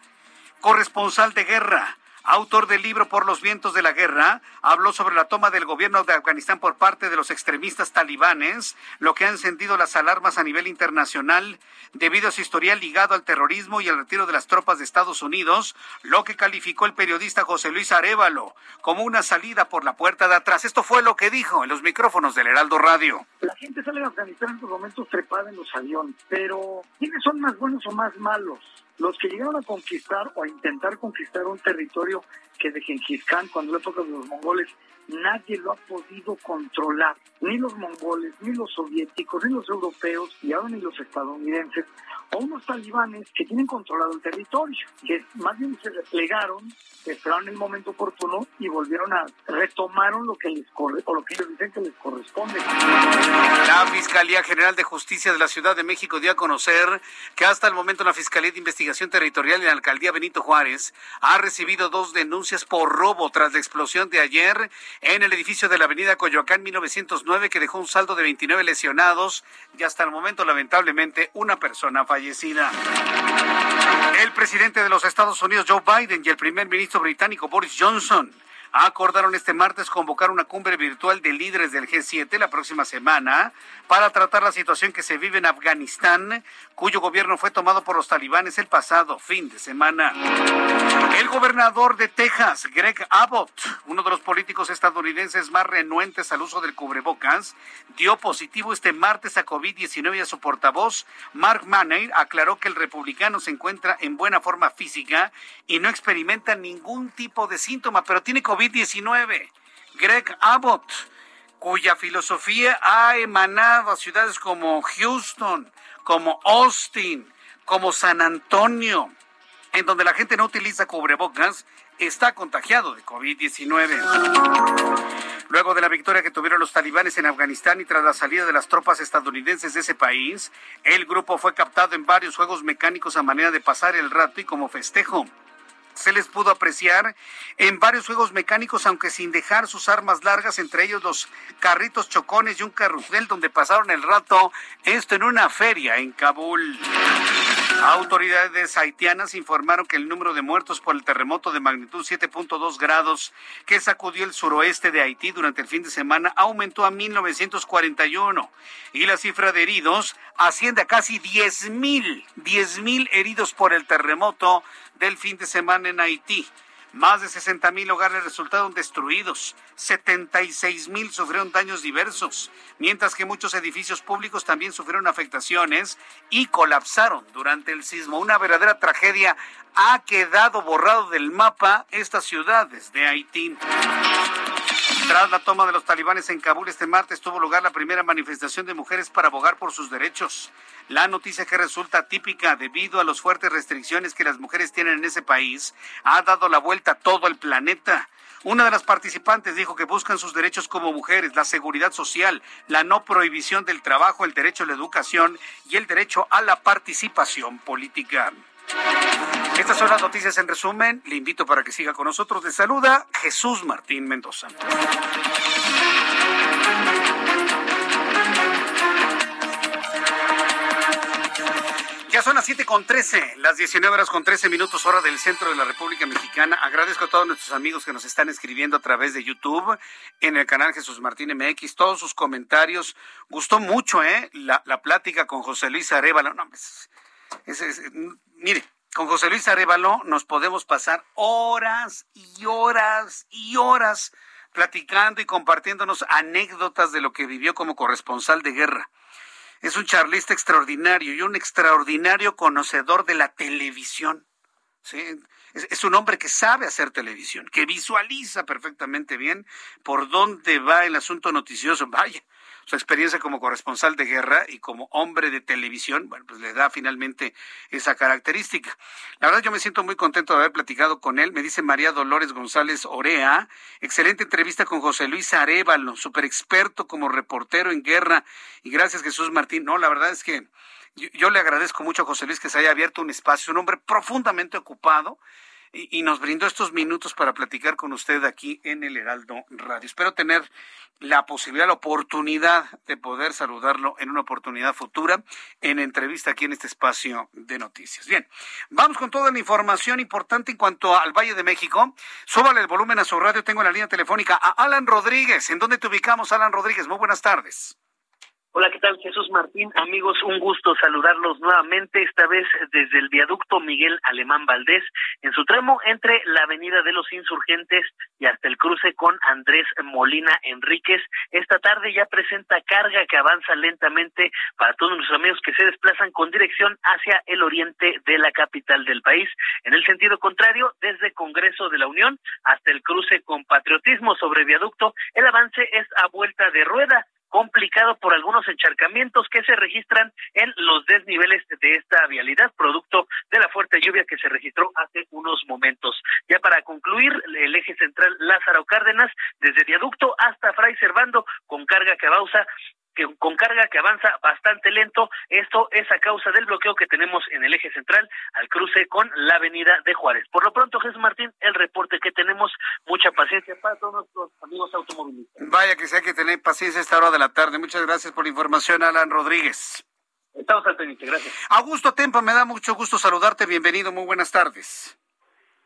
corresponsal de guerra, autor del libro Por los vientos de la guerra, habló sobre la toma del gobierno de Afganistán por parte de los extremistas talibanes, lo que ha encendido las alarmas a nivel internacional debido a su historial ligado al terrorismo y al retiro de las tropas de Estados Unidos, lo que calificó el periodista José Luis Arevalo como una salida por la puerta de atrás. Esto fue lo que dijo en los micrófonos del Heraldo Radio. La gente sale de Afganistán en estos momentos trepada en los aviones, pero ¿quiénes son más buenos o más malos? Los que llegaron a conquistar o a intentar conquistar un territorio que de Genghis Khan, cuando la época de los mongoles, nadie lo ha podido controlar. Ni los mongoles, ni los soviéticos, ni los europeos, y ahora ni los estadounidenses, o unos talibanes que tienen controlado el territorio, que más bien se desplegaron esperaron el momento oportuno y volvieron a retomaron lo que les ellos dicen que les corresponde. La Fiscalía General de Justicia de la Ciudad de México dio a conocer que hasta el momento la Fiscalía de Investigación Territorial y la Alcaldía Benito Juárez ha recibido dos denuncias por robo tras la explosión de ayer en el edificio de la Avenida Coyoacán 1909 que dejó un saldo de 29 lesionados y hasta el momento lamentablemente una persona fallecida. El presidente de los Estados Unidos Joe Biden y el primer ministro británico Boris Johnson acordaron este martes convocar una cumbre virtual de líderes del G7 la próxima semana para tratar la situación que se vive en Afganistán, cuyo gobierno fue tomado por los talibanes el pasado fin de semana. El gobernador de Texas, Greg Abbott, uno de los políticos estadounidenses más renuentes al uso del cubrebocas, dio positivo este martes a COVID-19 y a su portavoz, Mark Maney, aclaró que el republicano se encuentra en buena forma física y no experimenta ningún tipo de síntoma, pero tiene COVID-19. Greg Abbott, cuya filosofía ha emanado a ciudades como Houston, como Austin, como San Antonio, en donde la gente no utiliza cubrebocas, está contagiado de COVID-19. Luego de la victoria que tuvieron los talibanes en Afganistán y tras la salida de las tropas estadounidenses de ese país, el grupo fue captado en varios juegos mecánicos a manera de pasar el rato y como festejo se les pudo apreciar en varios juegos mecánicos, aunque sin dejar sus armas largas, entre ellos los carritos chocones y un carrusel donde pasaron el rato, esto en una feria en Kabul. Autoridades haitianas informaron que el número de muertos por el terremoto de magnitud 7.2 grados que sacudió el suroeste de Haití durante el fin de semana aumentó a 1941 y la cifra de heridos asciende a casi 10.000, 10.000 heridos por el terremoto del fin de semana en Haití. Más de 60 mil hogares resultaron destruidos, 76 mil sufrieron daños diversos, mientras que muchos edificios públicos también sufrieron afectaciones y colapsaron durante el sismo. Una verdadera tragedia ha quedado borrado del mapa estas ciudades de Haití. Tras la toma de los talibanes en Kabul este martes tuvo lugar la primera manifestación de mujeres para abogar por sus derechos. La noticia que resulta típica debido a las fuertes restricciones que las mujeres tienen en ese país ha dado la vuelta a todo el planeta. Una de las participantes dijo que buscan sus derechos como mujeres, la seguridad social, la no prohibición del trabajo, el derecho a la educación y el derecho a la participación política. Estas son las noticias en resumen. Le invito para que siga con nosotros. Le saluda Jesús Martín Mendoza. Ya son las 7 con 13, las 19 horas con 13 minutos hora del centro de la República Mexicana. Agradezco a todos nuestros amigos que nos están escribiendo a través de YouTube, en el canal Jesús Martín MX, todos sus comentarios. Gustó mucho, ¿eh? La, plática con José Luis Arevalo. No, mire, con José Luis Arevalo nos podemos pasar horas y horas y horas platicando y compartiéndonos anécdotas de lo que vivió como corresponsal de guerra. Es un charlista extraordinario y un extraordinario conocedor de la televisión. es, un hombre que sabe hacer televisión, que visualiza perfectamente bien por dónde va el asunto noticioso. Vaya, su experiencia como corresponsal de guerra y como hombre de televisión, bueno, pues le da finalmente esa característica. La verdad yo me siento muy contento de haber platicado con él. Me dice María Dolores González Orea, excelente entrevista con José Luis Arevalo, super experto como reportero en guerra. Y gracias Jesús Martín. No, la verdad es que yo, yo le agradezco mucho a José Luis que se haya abierto un espacio, un hombre profundamente ocupado y, nos brindó estos minutos para platicar con usted aquí en el Heraldo Radio. Espero tener la posibilidad, la oportunidad de poder saludarlo en una oportunidad futura en entrevista aquí en este espacio de noticias. Bien, vamos con toda la información importante en cuanto al Valle de México. Súbale el volumen a su radio. Tengo en la línea telefónica a Alan Rodríguez. ¿En dónde te ubicamos, Alan Rodríguez? Muy buenas tardes. Hola, ¿qué tal? Jesús Martín. Amigos, un gusto saludarlos nuevamente, esta vez desde el viaducto Miguel Alemán Valdés, en su tramo entre la Avenida de los Insurgentes y hasta el cruce con Andrés Molina Enríquez. Esta tarde ya presenta carga que avanza lentamente para todos nuestros amigos que se desplazan con dirección hacia el oriente de la capital del país. En el sentido contrario, desde Congreso de la Unión hasta el cruce con Patriotismo sobre viaducto, el avance es a vuelta de rueda complicado por algunos encharcamientos que se registran en los desniveles de esta vialidad, producto de la fuerte lluvia que se registró hace unos momentos. Ya para concluir, el eje central Lázaro Cárdenas, desde viaducto hasta Fray Servando, con carga que avanza que con carga que avanza bastante lento. Esto es a causa del bloqueo que tenemos en el eje central al cruce con la avenida de Juárez. Por lo pronto, Jesús Martín, el reporte que tenemos, mucha paciencia para todos nuestros amigos automovilistas. Vaya que sea que tener paciencia a esta hora de la tarde. Muchas gracias por la información, Alan Rodríguez. Estamos al pendiente, gracias. Augusto Tempa, me da mucho gusto saludarte. Bienvenido, muy buenas tardes.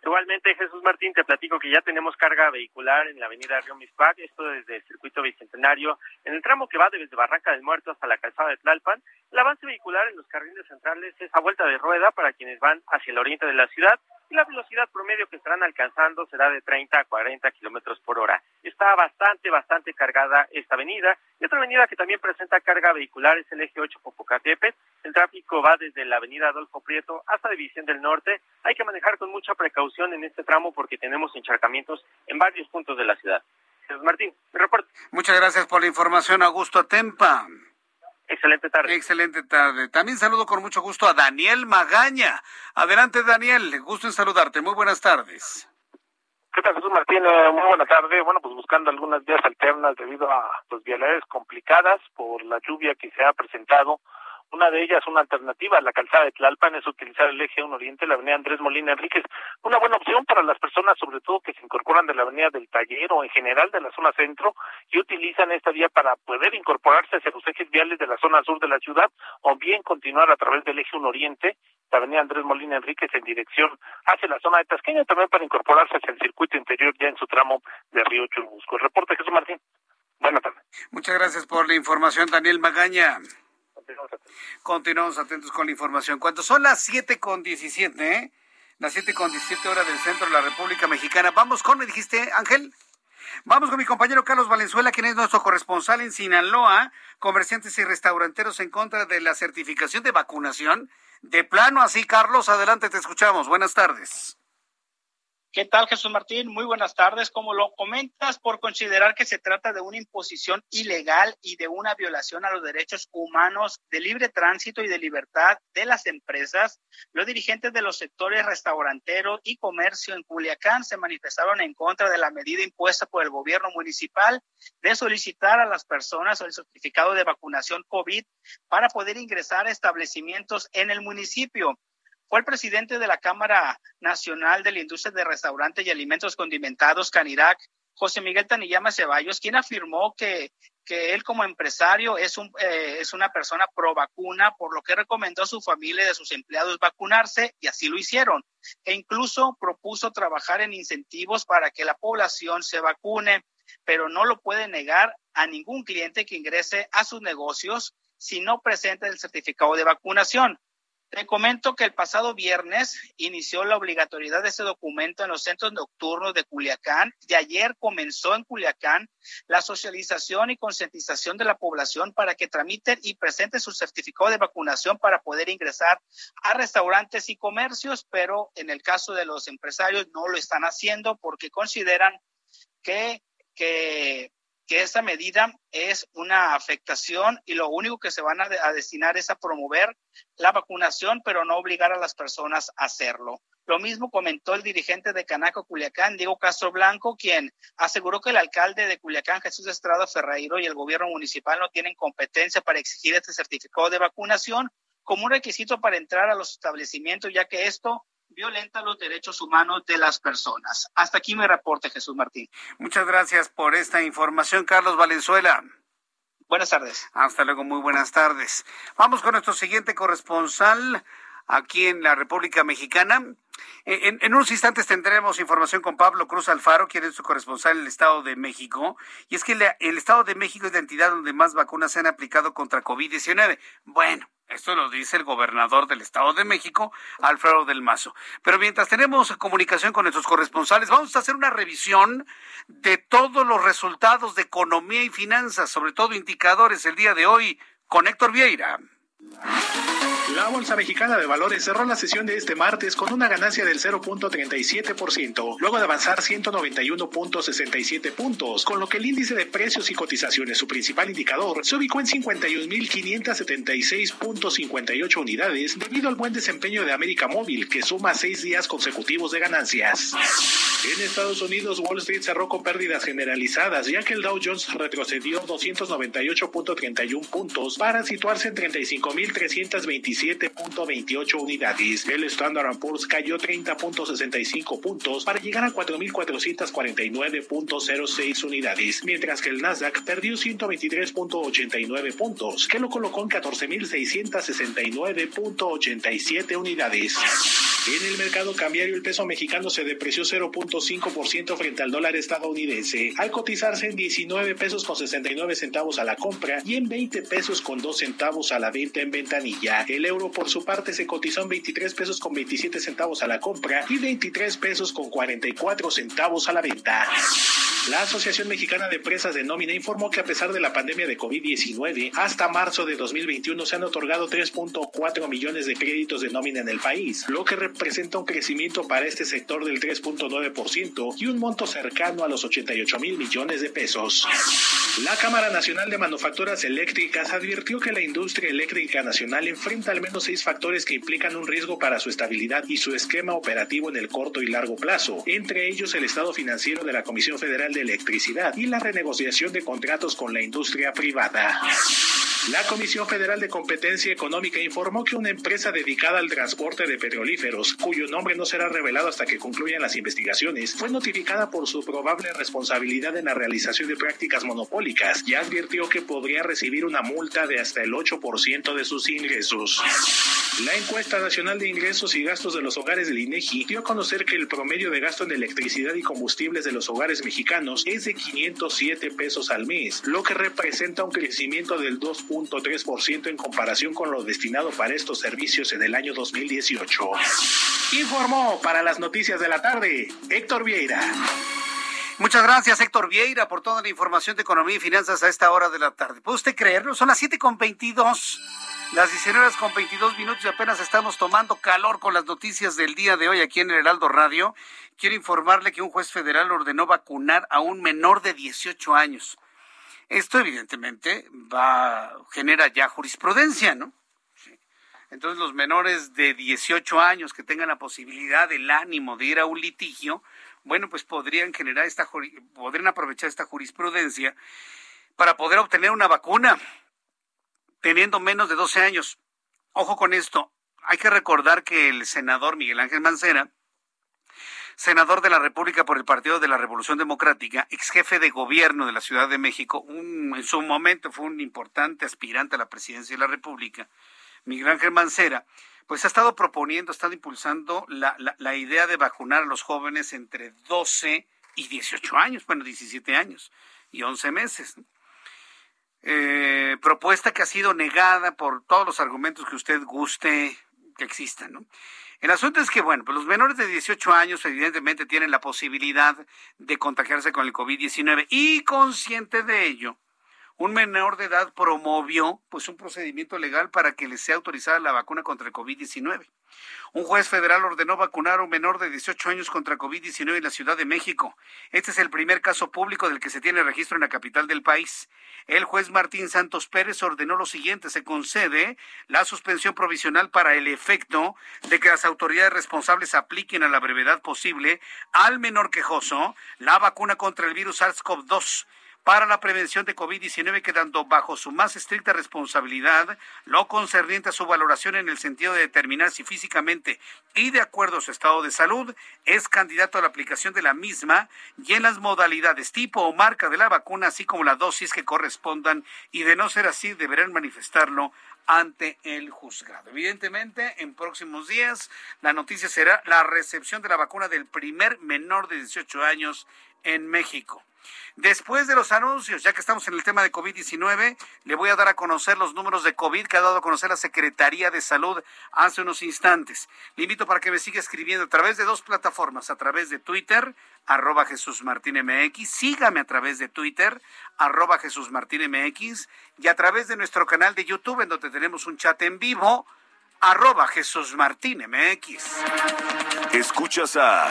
Igualmente, Jesús Martín, te platico que ya tenemos carga vehicular en la avenida Río Mispac, esto desde el circuito bicentenario, en el tramo que va desde Barranca del Muerto hasta la calzada de Tlalpan. El avance vehicular en los carriles centrales es a vuelta de rueda para quienes van hacia el oriente de la ciudad y la velocidad promedio que estarán alcanzando será de 30 a 40 kilómetros por hora. Está bastante, bastante cargada esta avenida. Y otra avenida que también presenta carga vehicular es el eje 8 Popocatépetl. El tráfico va desde la avenida Adolfo Prieto hasta División del Norte. Hay que manejar con mucha precaución en este tramo porque tenemos encharcamientos en varios puntos de la ciudad. Jesús Martín, mi reporte. Muchas gracias por la información, Augusto Tempa. Excelente tarde. Excelente tarde. También saludo con mucho gusto a Daniel Magaña. Adelante, Daniel. Gusto en saludarte. Muy buenas tardes. ¿Qué tal, Jesús Martín? Eh, muy buena tarde. Bueno, pues buscando algunas vías alternas debido a pues, vialidades complicadas por la lluvia que se ha presentado. Una de ellas, una alternativa a la calzada de Tlalpan, es utilizar el eje 1 Oriente, la avenida Andrés Molina Enríquez. Una buena opción para las personas, sobre todo que se incorporan de la avenida del Taller o en general de la zona centro y utilizan esta vía para poder incorporarse hacia los ejes viales de la zona sur de la ciudad o bien continuar a través del eje 1 Oriente, la avenida Andrés Molina Enríquez en dirección hacia la zona de Tasqueña, también para incorporarse hacia el circuito interior ya en su tramo de Río Churubusco. El reporte Jesús Martín. Buenas tardes. Muchas gracias por la información, Daniel Magaña. Continuamos atentos con la información. Cuando son las siete con diecisiete, ¿eh? las siete con diecisiete horas del centro de la República Mexicana, vamos con, me dijiste, Ángel. Vamos con mi compañero Carlos Valenzuela, quien es nuestro corresponsal en Sinaloa, comerciantes y restauranteros en contra de la certificación de vacunación. De plano así, Carlos, adelante, te escuchamos. Buenas tardes. ¿Qué tal, Jesús Martín? Muy buenas tardes. Como lo comentas, por considerar que se trata de una imposición ilegal y de una violación a los derechos humanos de libre tránsito y de libertad de las empresas, los dirigentes de los sectores restaurantero y comercio en Culiacán se manifestaron en contra de la medida impuesta por el gobierno municipal de solicitar a las personas el certificado de vacunación COVID para poder ingresar a establecimientos en el municipio fue el presidente de la Cámara Nacional de la Industria de Restaurantes y Alimentos Condimentados, Canirac, José Miguel Taniyama Ceballos, quien afirmó que, que él como empresario es, un, eh, es una persona pro vacuna, por lo que recomendó a su familia y a sus empleados vacunarse y así lo hicieron. E incluso propuso trabajar en incentivos para que la población se vacune, pero no lo puede negar a ningún cliente que ingrese a sus negocios si no presenta el certificado de vacunación. Te comento que el pasado viernes inició la obligatoriedad de ese documento en los centros nocturnos de Culiacán. Y ayer comenzó en Culiacán la socialización y concientización de la población para que tramiten y presenten su certificado de vacunación para poder ingresar a restaurantes y comercios, pero en el caso de los empresarios no lo están haciendo porque consideran que, que que esta medida es una afectación y lo único que se van a, destinar es a promover la vacunación, pero no obligar a las personas a hacerlo. Lo mismo comentó el dirigente de Canaco Culiacán, Diego Castro Blanco, quien aseguró que el alcalde de Culiacán, Jesús Estrada Ferreiro, y el gobierno municipal no tienen competencia para exigir este certificado de vacunación como un requisito para entrar a los establecimientos, ya que esto violenta los derechos humanos de las personas. Hasta aquí mi reporte, Jesús Martín. Muchas gracias por esta información, Carlos Valenzuela. Buenas tardes. Hasta luego, muy buenas tardes. Vamos con nuestro siguiente corresponsal aquí en la República Mexicana. En, en, unos instantes tendremos información con Pablo Cruz Alfaro, quien es su corresponsal en el Estado de México. Y es que el Estado de México es la entidad donde más vacunas se han aplicado contra COVID-19. Bueno, esto lo dice el gobernador del Estado de México, Alfredo del Mazo. Pero mientras tenemos comunicación con nuestros corresponsales, vamos a hacer una revisión de todos los resultados de economía y finanzas, sobre todo indicadores el día de hoy, con Héctor Vieira. La Bolsa Mexicana de Valores cerró la sesión de este martes con una ganancia del 0.37%, luego de avanzar 191.67 puntos, con lo que el índice de precios y cotizaciones, su principal indicador, se ubicó en 51.576.58 unidades debido al buen desempeño de América Móvil, que suma seis días consecutivos de ganancias. En Estados Unidos, Wall Street cerró con pérdidas generalizadas, ya que el Dow Jones retrocedió 298.31 puntos para situarse en 35.327 7.28 unidades. El Standard Poor's cayó 30.65 puntos para llegar a 4.449.06 unidades, mientras que el Nasdaq perdió 123.89 puntos, que lo colocó en 14.669.87 unidades. En el mercado cambiario el peso mexicano se depreció 0.5% frente al dólar estadounidense, al cotizarse en 19 pesos con 69 centavos a la compra y en 20 pesos con 2 centavos a la venta en ventanilla. El euro por su parte se cotizó en 23 pesos con 27 centavos a la compra y 23 pesos con 44 centavos a la venta. La Asociación Mexicana de Empresas de Nómina informó que a pesar de la pandemia de COVID-19, hasta marzo de 2021 se han otorgado 3.4 millones de créditos de nómina en el país, lo que representa un crecimiento para este sector del 3.9% y un monto cercano a los 88 mil millones de pesos. La Cámara Nacional de Manufacturas Eléctricas advirtió que la industria eléctrica nacional enfrenta al menos seis factores que implican un riesgo para su estabilidad y su esquema operativo en el corto y largo plazo, entre ellos el estado financiero de la Comisión Federal de Electricidad y la renegociación de contratos con la industria privada. La Comisión Federal de Competencia Económica informó que una empresa dedicada al transporte de petrolíferos, cuyo nombre no será revelado hasta que concluyan las investigaciones, fue notificada por su probable responsabilidad en la realización de prácticas monopólicas y advirtió que podría recibir una multa de hasta el 8% de sus ingresos. La encuesta nacional de ingresos y gastos de los hogares del INEGI dio a conocer que el promedio de gasto en electricidad y combustibles de los hogares mexicanos es de 507 pesos al mes, lo que representa un crecimiento del 2 ciento en comparación con lo destinado para estos servicios en el año 2018. Informó para las noticias de la tarde Héctor Vieira. Muchas gracias, Héctor Vieira, por toda la información de economía y finanzas a esta hora de la tarde. ¿Puede usted creerlo? Son las 7.22. Las 19 horas con 22 minutos y apenas estamos tomando calor con las noticias del día de hoy aquí en el Heraldo Radio. Quiero informarle que un juez federal ordenó vacunar a un menor de 18 años. Esto evidentemente va genera ya jurisprudencia, ¿no? Entonces los menores de 18 años que tengan la posibilidad, el ánimo de ir a un litigio, bueno, pues podrían generar esta podrían aprovechar esta jurisprudencia para poder obtener una vacuna teniendo menos de 12 años. Ojo con esto, hay que recordar que el senador Miguel Ángel Mancera, senador de la República por el Partido de la Revolución Democrática, ex jefe de gobierno de la Ciudad de México, en su momento fue un importante aspirante a la presidencia de la República, Miguel Ángel Mancera, pues ha estado proponiendo, ha estado impulsando la, la idea de vacunar a los jóvenes entre 12 y 18 años, bueno, 17 años y 11 meses. Eh, propuesta que ha sido negada por todos los argumentos que usted guste que existan, ¿no? El asunto es que, bueno, pues los menores de 18 años evidentemente tienen la posibilidad de contagiarse con el COVID-19 y consciente de ello, un menor de edad promovió pues un procedimiento legal para que le sea autorizada la vacuna contra el COVID-19. Un juez federal ordenó vacunar a un menor de 18 años contra COVID-19 en la Ciudad de México. Este es el primer caso público del que se tiene registro en la capital del país. El juez Martín Santos Pérez ordenó lo siguiente, se concede la suspensión provisional para el efecto de que las autoridades responsables apliquen a la brevedad posible al menor quejoso la vacuna contra el virus SARS-CoV-2 para la prevención de COVID-19, quedando bajo su más estricta responsabilidad lo concerniente a su valoración en el sentido de determinar si físicamente y de acuerdo a su estado de salud es candidato a la aplicación de la misma y en las modalidades, tipo o marca de la vacuna, así como la dosis que correspondan, y de no ser así, deberán manifestarlo ante el juzgado. Evidentemente, en próximos días, la noticia será la recepción de la vacuna del primer menor de 18 años en México. Después de los anuncios, ya que estamos en el tema de COVID-19, le voy a dar a conocer los números de COVID que ha dado a conocer la Secretaría de Salud hace unos instantes. Le invito para que me siga escribiendo a través de dos plataformas, a través de Twitter, arroba Jesús Martín MX, sígame a través de Twitter, arroba Jesús Martín MX, y a través de nuestro canal de YouTube, en donde tenemos un chat en vivo, arroba Jesús Martín MX. Escuchas a...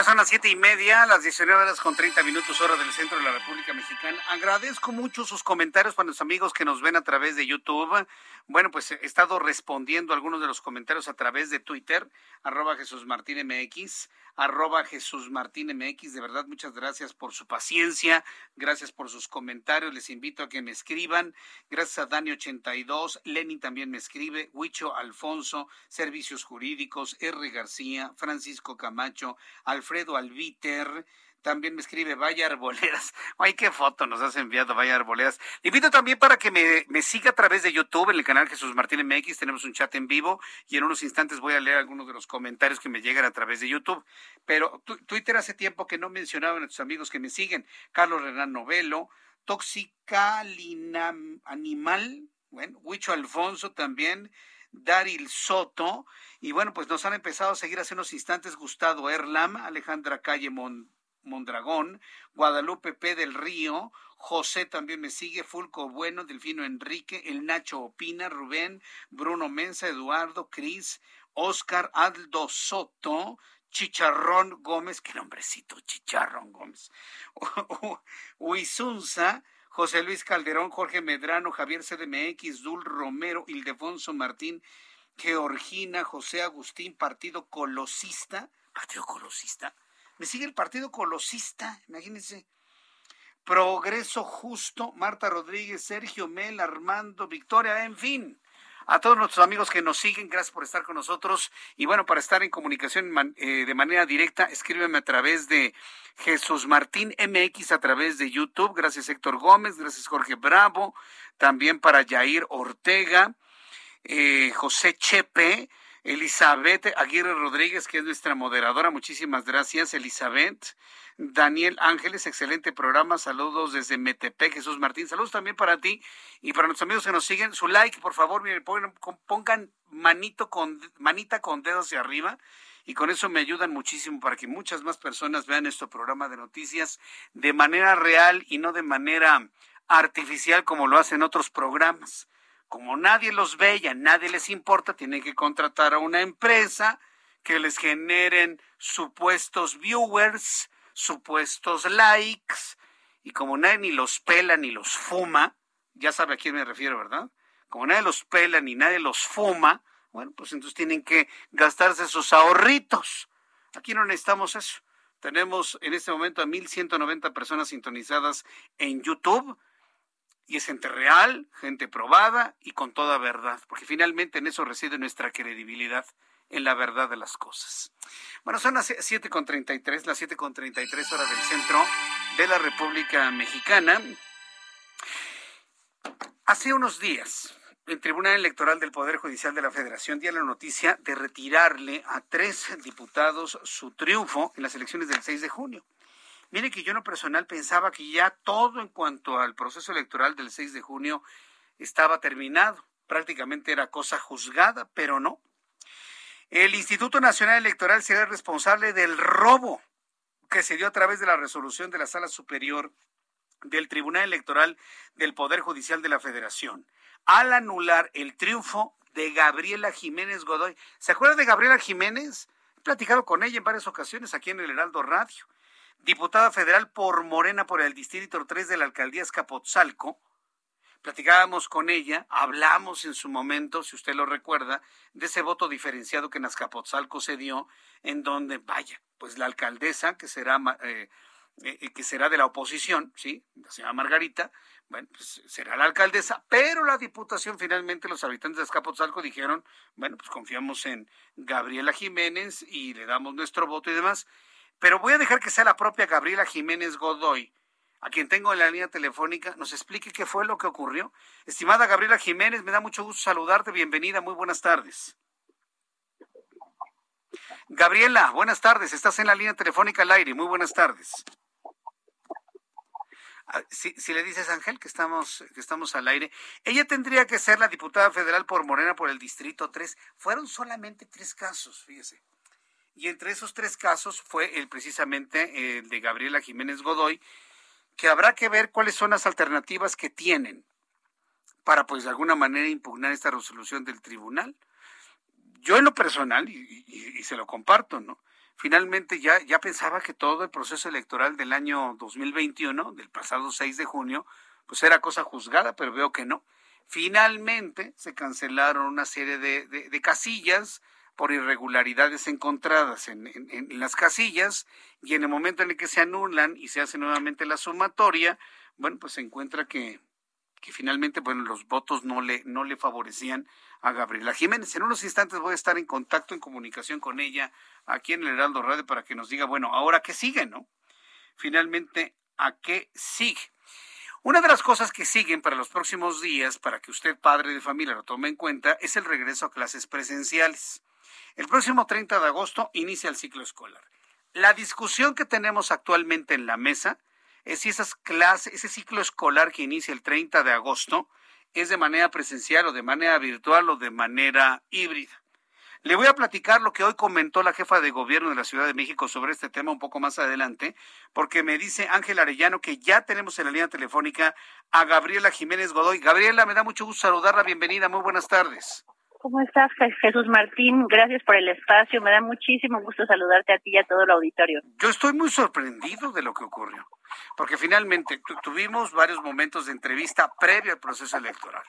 Ya son las siete y media, las 19 horas con 30 minutos hora del centro de la República Mexicana. Agradezco mucho sus comentarios para los amigos que nos ven a través de YouTube. Bueno, pues he estado respondiendo algunos de los comentarios a través de Twitter, arroba Jesús Martín MX, arroba Jesús Martín MX. De verdad, muchas gracias por su paciencia, gracias por sus comentarios. Les invito a que me escriban. Gracias a Dani82, Lenny también me escribe, Huicho Alfonso, Servicios Jurídicos, R. García, Francisco Camacho, Alfredo Albiter, también me escribe Vaya Arboledas. Ay, qué foto nos has enviado, Vaya Arboledas. Le invito también para que me, me, siga a través de YouTube en el canal Jesús Martín MX. Tenemos un chat en vivo y en unos instantes voy a leer algunos de los comentarios que me llegan a través de YouTube. Pero Twitter hace tiempo que no mencionaba a nuestros amigos que me siguen. Carlos Renan Novelo, Toxicalina Animal, bueno, Huicho Alfonso también. Daril Soto, y bueno, pues nos han empezado a seguir hace unos instantes Gustavo Erlam, Alejandra Calle Mon Mondragón, Guadalupe P. del Río, José también me sigue, Fulco Bueno, Delfino Enrique, El Nacho Opina, Rubén, Bruno Mensa, Eduardo, Cris, Oscar Aldo Soto, Chicharrón Gómez, qué nombrecito, Chicharrón Gómez, Huizunza, José Luis Calderón, Jorge Medrano, Javier CDMX, Dul Romero, Ildefonso Martín, Georgina José Agustín, Partido Colosista. Partido Colosista. Me sigue el Partido Colosista, imagínense. Progreso Justo, Marta Rodríguez, Sergio Mel, Armando, Victoria, en fin. A todos nuestros amigos que nos siguen, gracias por estar con nosotros. Y bueno, para estar en comunicación eh, de manera directa, escríbeme a través de Jesús Martín MX a través de YouTube. Gracias Héctor Gómez, gracias Jorge Bravo, también para Jair Ortega, eh, José Chepe, Elizabeth Aguirre Rodríguez, que es nuestra moderadora. Muchísimas gracias, Elizabeth. Daniel Ángeles, excelente programa. Saludos desde Metepec, Jesús Martín. Saludos también para ti y para nuestros amigos que nos siguen. Su like, por favor, miren, pongan manito con, manita con dedos hacia arriba y con eso me ayudan muchísimo para que muchas más personas vean este programa de noticias de manera real y no de manera artificial como lo hacen otros programas. Como nadie los ve y a nadie les importa, tienen que contratar a una empresa que les generen supuestos viewers, supuestos likes, y como nadie ni los pela ni los fuma, ya sabe a quién me refiero, ¿verdad? Como nadie los pela ni nadie los fuma, bueno, pues entonces tienen que gastarse sus ahorritos. Aquí no necesitamos eso. Tenemos en este momento a 1.190 personas sintonizadas en YouTube y es gente real, gente probada y con toda verdad, porque finalmente en eso reside nuestra credibilidad en la verdad de las cosas. Bueno, son las 7.33, las 7.33 horas del centro de la República Mexicana. Hace unos días, el Tribunal Electoral del Poder Judicial de la Federación dio la noticia de retirarle a tres diputados su triunfo en las elecciones del 6 de junio. Mire que yo en lo personal pensaba que ya todo en cuanto al proceso electoral del 6 de junio estaba terminado. Prácticamente era cosa juzgada, pero no. El Instituto Nacional Electoral será responsable del robo que se dio a través de la resolución de la Sala Superior del Tribunal Electoral del Poder Judicial de la Federación al anular el triunfo de Gabriela Jiménez Godoy. ¿Se acuerda de Gabriela Jiménez? He platicado con ella en varias ocasiones aquí en el Heraldo Radio. Diputada federal por Morena por el Distrito 3 de la Alcaldía Escapotzalco, platicábamos con ella, hablamos en su momento, si usted lo recuerda, de ese voto diferenciado que en Azcapotzalco se dio, en donde, vaya, pues la alcaldesa, que será, eh, eh, que será de la oposición, ¿sí? La señora Margarita, bueno, pues será la alcaldesa, pero la diputación finalmente los habitantes de Azcapotzalco dijeron, bueno, pues confiamos en Gabriela Jiménez y le damos nuestro voto y demás. Pero voy a dejar que sea la propia Gabriela Jiménez Godoy a quien tengo en la línea telefónica, nos explique qué fue lo que ocurrió. Estimada Gabriela Jiménez, me da mucho gusto saludarte. Bienvenida, muy buenas tardes. Gabriela, buenas tardes. Estás en la línea telefónica al aire. Muy buenas tardes. Ah, si, le dices, Ángel, que estamos, que estamos al aire, ella tendría que ser la diputada federal por Morena por el Distrito 3. Fueron solamente tres casos, fíjese. Y entre esos tres casos fue el precisamente el de Gabriela Jiménez Godoy, que habrá que ver cuáles son las alternativas que tienen para, pues, de alguna manera impugnar esta resolución del tribunal. Yo en lo personal, y, se lo comparto, ¿no? Finalmente ya, ya pensaba que todo el proceso electoral del año 2021, del pasado 6 de junio, pues era cosa juzgada, pero veo que no. Finalmente se cancelaron una serie de, de casillas, por irregularidades encontradas en, las casillas y en el momento en el que se anulan y se hace nuevamente la sumatoria, bueno, pues se encuentra que, que finalmente bueno, los votos no le, no le favorecían a Gabriela Jiménez. En unos instantes voy a estar en contacto, en comunicación con ella aquí en el Heraldo Radio para que nos diga, bueno, ahora qué sigue, ¿no? Finalmente, ¿a qué sigue? Una de las cosas que siguen para los próximos días, para que usted, padre de familia, lo tome en cuenta, es el regreso a clases presenciales. El próximo 30 de agosto inicia el ciclo escolar. La discusión que tenemos actualmente en la mesa es si esas clases, ese ciclo escolar que inicia el 30 de agosto es de manera presencial o de manera virtual o de manera híbrida. Le voy a platicar lo que hoy comentó la jefa de gobierno de la Ciudad de México sobre este tema un poco más adelante, porque me dice Ángel Arellano que ya tenemos en la línea telefónica a Gabriela Jiménez Godoy. Gabriela, me da mucho gusto saludarla. Bienvenida, muy buenas tardes. ¿Cómo estás, Jesús Martín? Gracias por el espacio. Me da muchísimo gusto saludarte a ti y a todo el auditorio. Yo estoy muy sorprendido de lo que ocurrió. porque finalmente tuvimos varios momentos de entrevista previo al proceso electoral.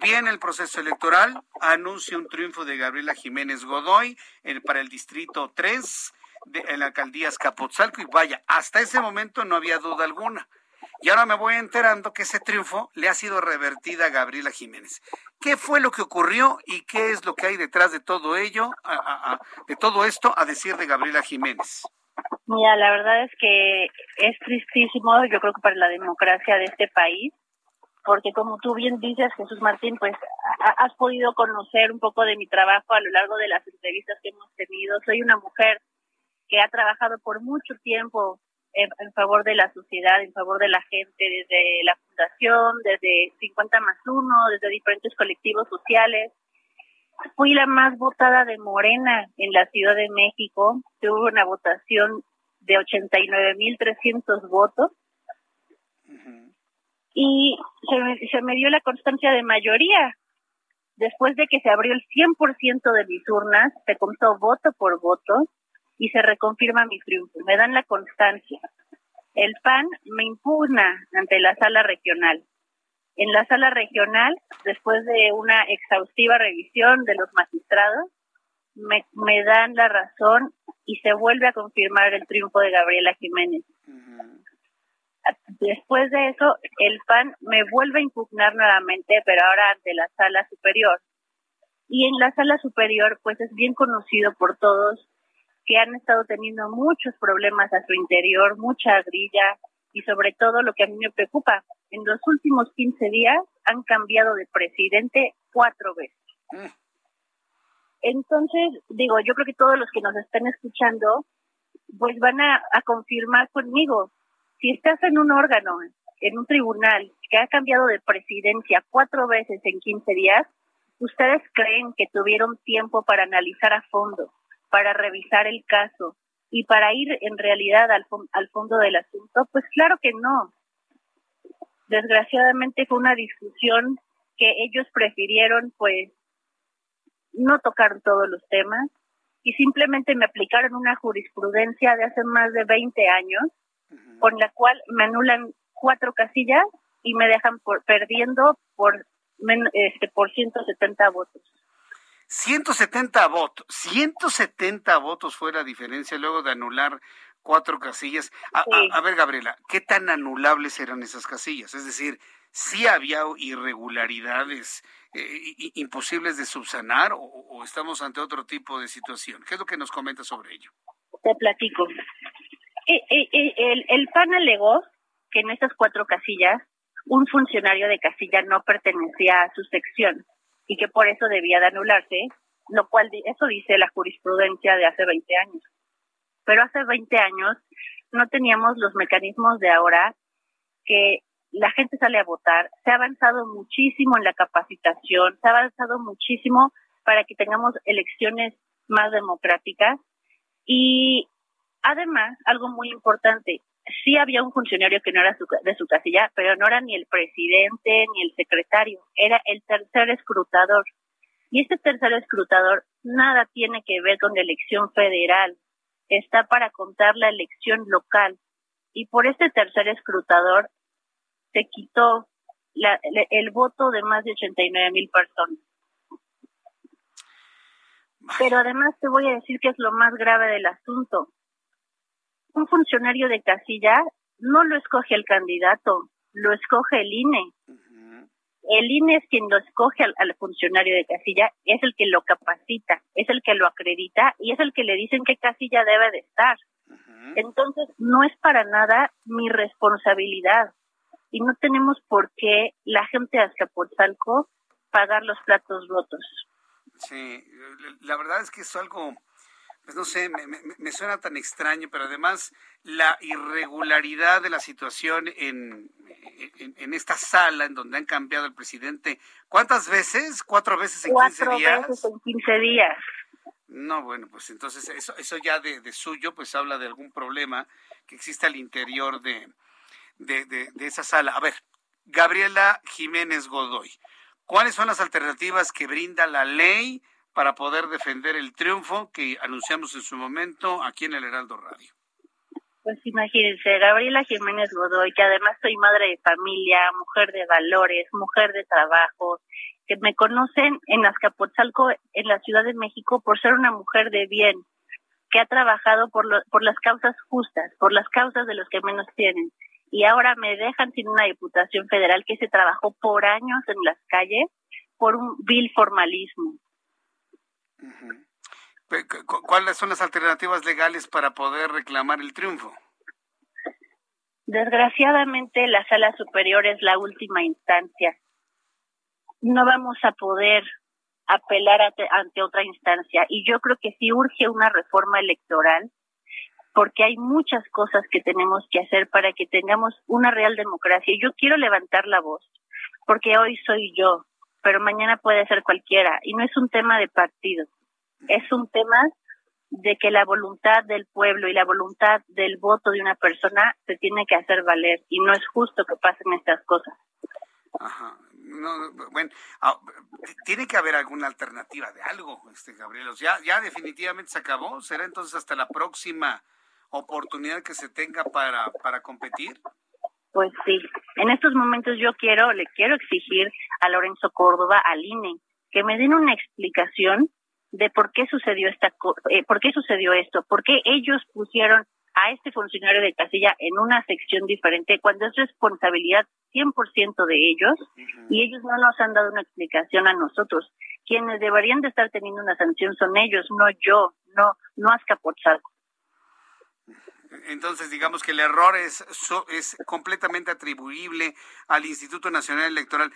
Viene el proceso electoral, anuncia un triunfo de Gabriela Jiménez Godoy para el distrito 3 de, en la alcaldía Escapotzalco y vaya, hasta ese momento no había duda alguna. Y ahora me voy enterando que ese triunfo le ha sido revertida a Gabriela Jiménez. ¿Qué fue lo que ocurrió y qué es lo que hay detrás de todo ello, de todo esto, a decir de Gabriela Jiménez? Mira, la verdad es que es tristísimo, yo creo que para la democracia de este país, porque como tú bien dices, Jesús Martín, pues has podido conocer un poco de mi trabajo a lo largo de las entrevistas que hemos tenido. Soy una mujer que ha trabajado por mucho tiempo en, favor de la sociedad, en favor de la gente, desde la fundación, desde 50 más 1, desde diferentes colectivos sociales. Fui la más votada de Morena en la Ciudad de México. Tuve una votación de 89.300 votos. Y se me, se me dio la constancia de mayoría. Después de que se abrió el 100% de mis urnas, se contó voto por voto y se reconfirma mi triunfo. Me dan la constancia. El PAN me impugna ante la sala regional. En la sala regional, después de una exhaustiva revisión de los magistrados, me, dan la razón y se vuelve a confirmar el triunfo de Gabriela Jiménez. Después de eso, el PAN me vuelve a impugnar nuevamente, pero ahora ante la sala superior. Y en la sala superior, pues es bien conocido por todos que han estado teniendo muchos problemas a su interior, mucha grilla y sobre todo lo que a mí me preocupa, en los últimos 15 días han cambiado de presidente cuatro veces. Mm. Entonces, digo, yo creo que todos los que nos están escuchando, pues van a, a confirmar conmigo, si estás en un órgano, en un tribunal que ha cambiado de presidencia cuatro veces en 15 días, ¿ustedes creen que tuvieron tiempo para analizar a fondo para revisar el caso y para ir en realidad al, al fondo del asunto? Pues claro que no. Desgraciadamente fue una discusión que ellos prefirieron pues no tocar todos los temas y simplemente me aplicaron una jurisprudencia de hace más de 20 años con la cual me anulan cuatro casillas y me dejan por, perdiendo por este por 170 votos. 170 votos, 170 votos fue la diferencia luego de anular cuatro casillas. A, ver, Gabriela, ¿qué tan anulables eran esas casillas? Es decir, ¿sí había irregularidades eh, imposibles de subsanar o, estamos ante otro tipo de situación? ¿Qué es lo que nos comenta sobre ello? Te platico. Eh, eh, el, el PAN alegó que en estas cuatro casillas un funcionario de casilla no pertenecía a su sección y que por eso debía de anularse, lo cual eso dice la jurisprudencia de hace 20 años. Pero hace 20 años no teníamos los mecanismos de ahora que la gente sale a votar, se ha avanzado muchísimo en la capacitación, se ha avanzado muchísimo para que tengamos elecciones más democráticas y además, algo muy importante, sí había un funcionario que no era de su casilla, pero no era ni el presidente ni el secretario, era el tercer escrutador. Y este tercer escrutador nada tiene que ver con la elección federal, está para contar la elección local. Y por este tercer escrutador se quitó el voto de más de 89 mil personas. Pero además te voy a decir que es lo más grave del asunto un funcionario de casilla no lo escoge el candidato, lo escoge el INE. El INE es quien lo escoge al, funcionario de casilla, es el que lo capacita, es el que lo acredita y es el que le dicen qué casilla debe de estar. Entonces, no es para nada mi responsabilidad y no tenemos por qué la gente de Azcapotzalco pagar los platos rotos. Sí, la verdad es que es algo pues no sé, me, suena tan extraño, pero además la irregularidad de la situación en, en, esta sala en donde han cambiado el presidente, ¿cuántas veces? ¿Cuatro veces en Cuatro 15 días? veces en 15 días. No, bueno, pues entonces eso, eso ya de, de suyo pues habla de algún problema que existe al interior de, de, de esa sala. A ver, Gabriela Jiménez Godoy, ¿cuáles son las alternativas que brinda la ley? Para poder defender el triunfo que anunciamos en su momento aquí en el Heraldo Radio? Pues imagínense, Gabriela Jiménez Godoy, que además soy madre de familia, mujer de valores, mujer de trabajo, que me conocen en Azcapotzalco, en la Ciudad de México, por ser una mujer de bien, que ha trabajado por, lo, por las causas justas, por las causas de los que menos tienen. Y ahora me dejan sin una diputación federal que se trabajó por años en las calles por un vil formalismo. ¿Cuáles son las alternativas legales para poder reclamar el triunfo? Desgraciadamente, la sala superior es la última instancia. No vamos a poder apelar ante, otra instancia. Y yo creo que sí urge una reforma electoral, porque hay muchas cosas que tenemos que hacer para que tengamos una real democracia. Yo quiero levantar la voz, porque hoy soy yo, pero mañana puede ser cualquiera. Y no es un tema de partido, es un tema de que la voluntad del pueblo y la voluntad del voto de una persona se tiene que hacer valer y no es justo que pasen estas cosas. Ajá. No, bueno, ah, tiene que haber alguna alternativa de algo, este Gabriel. Ya, ya definitivamente se acabó. ¿Será entonces hasta la próxima oportunidad que se tenga para, para competir? Pues sí. En estos momentos yo quiero, le quiero exigir a Lorenzo Córdoba, al INE, que me den una explicación de por qué sucedió esta eh, por qué sucedió esto, por qué ellos pusieron a este funcionario de casilla en una sección diferente cuando es responsabilidad 100% de ellos y ellos no nos han dado una explicación a nosotros. Quienes deberían de estar teniendo una sanción son ellos, no yo, no no Azcapotzalco. Entonces, digamos que el error es, es completamente atribuible al Instituto Nacional Electoral.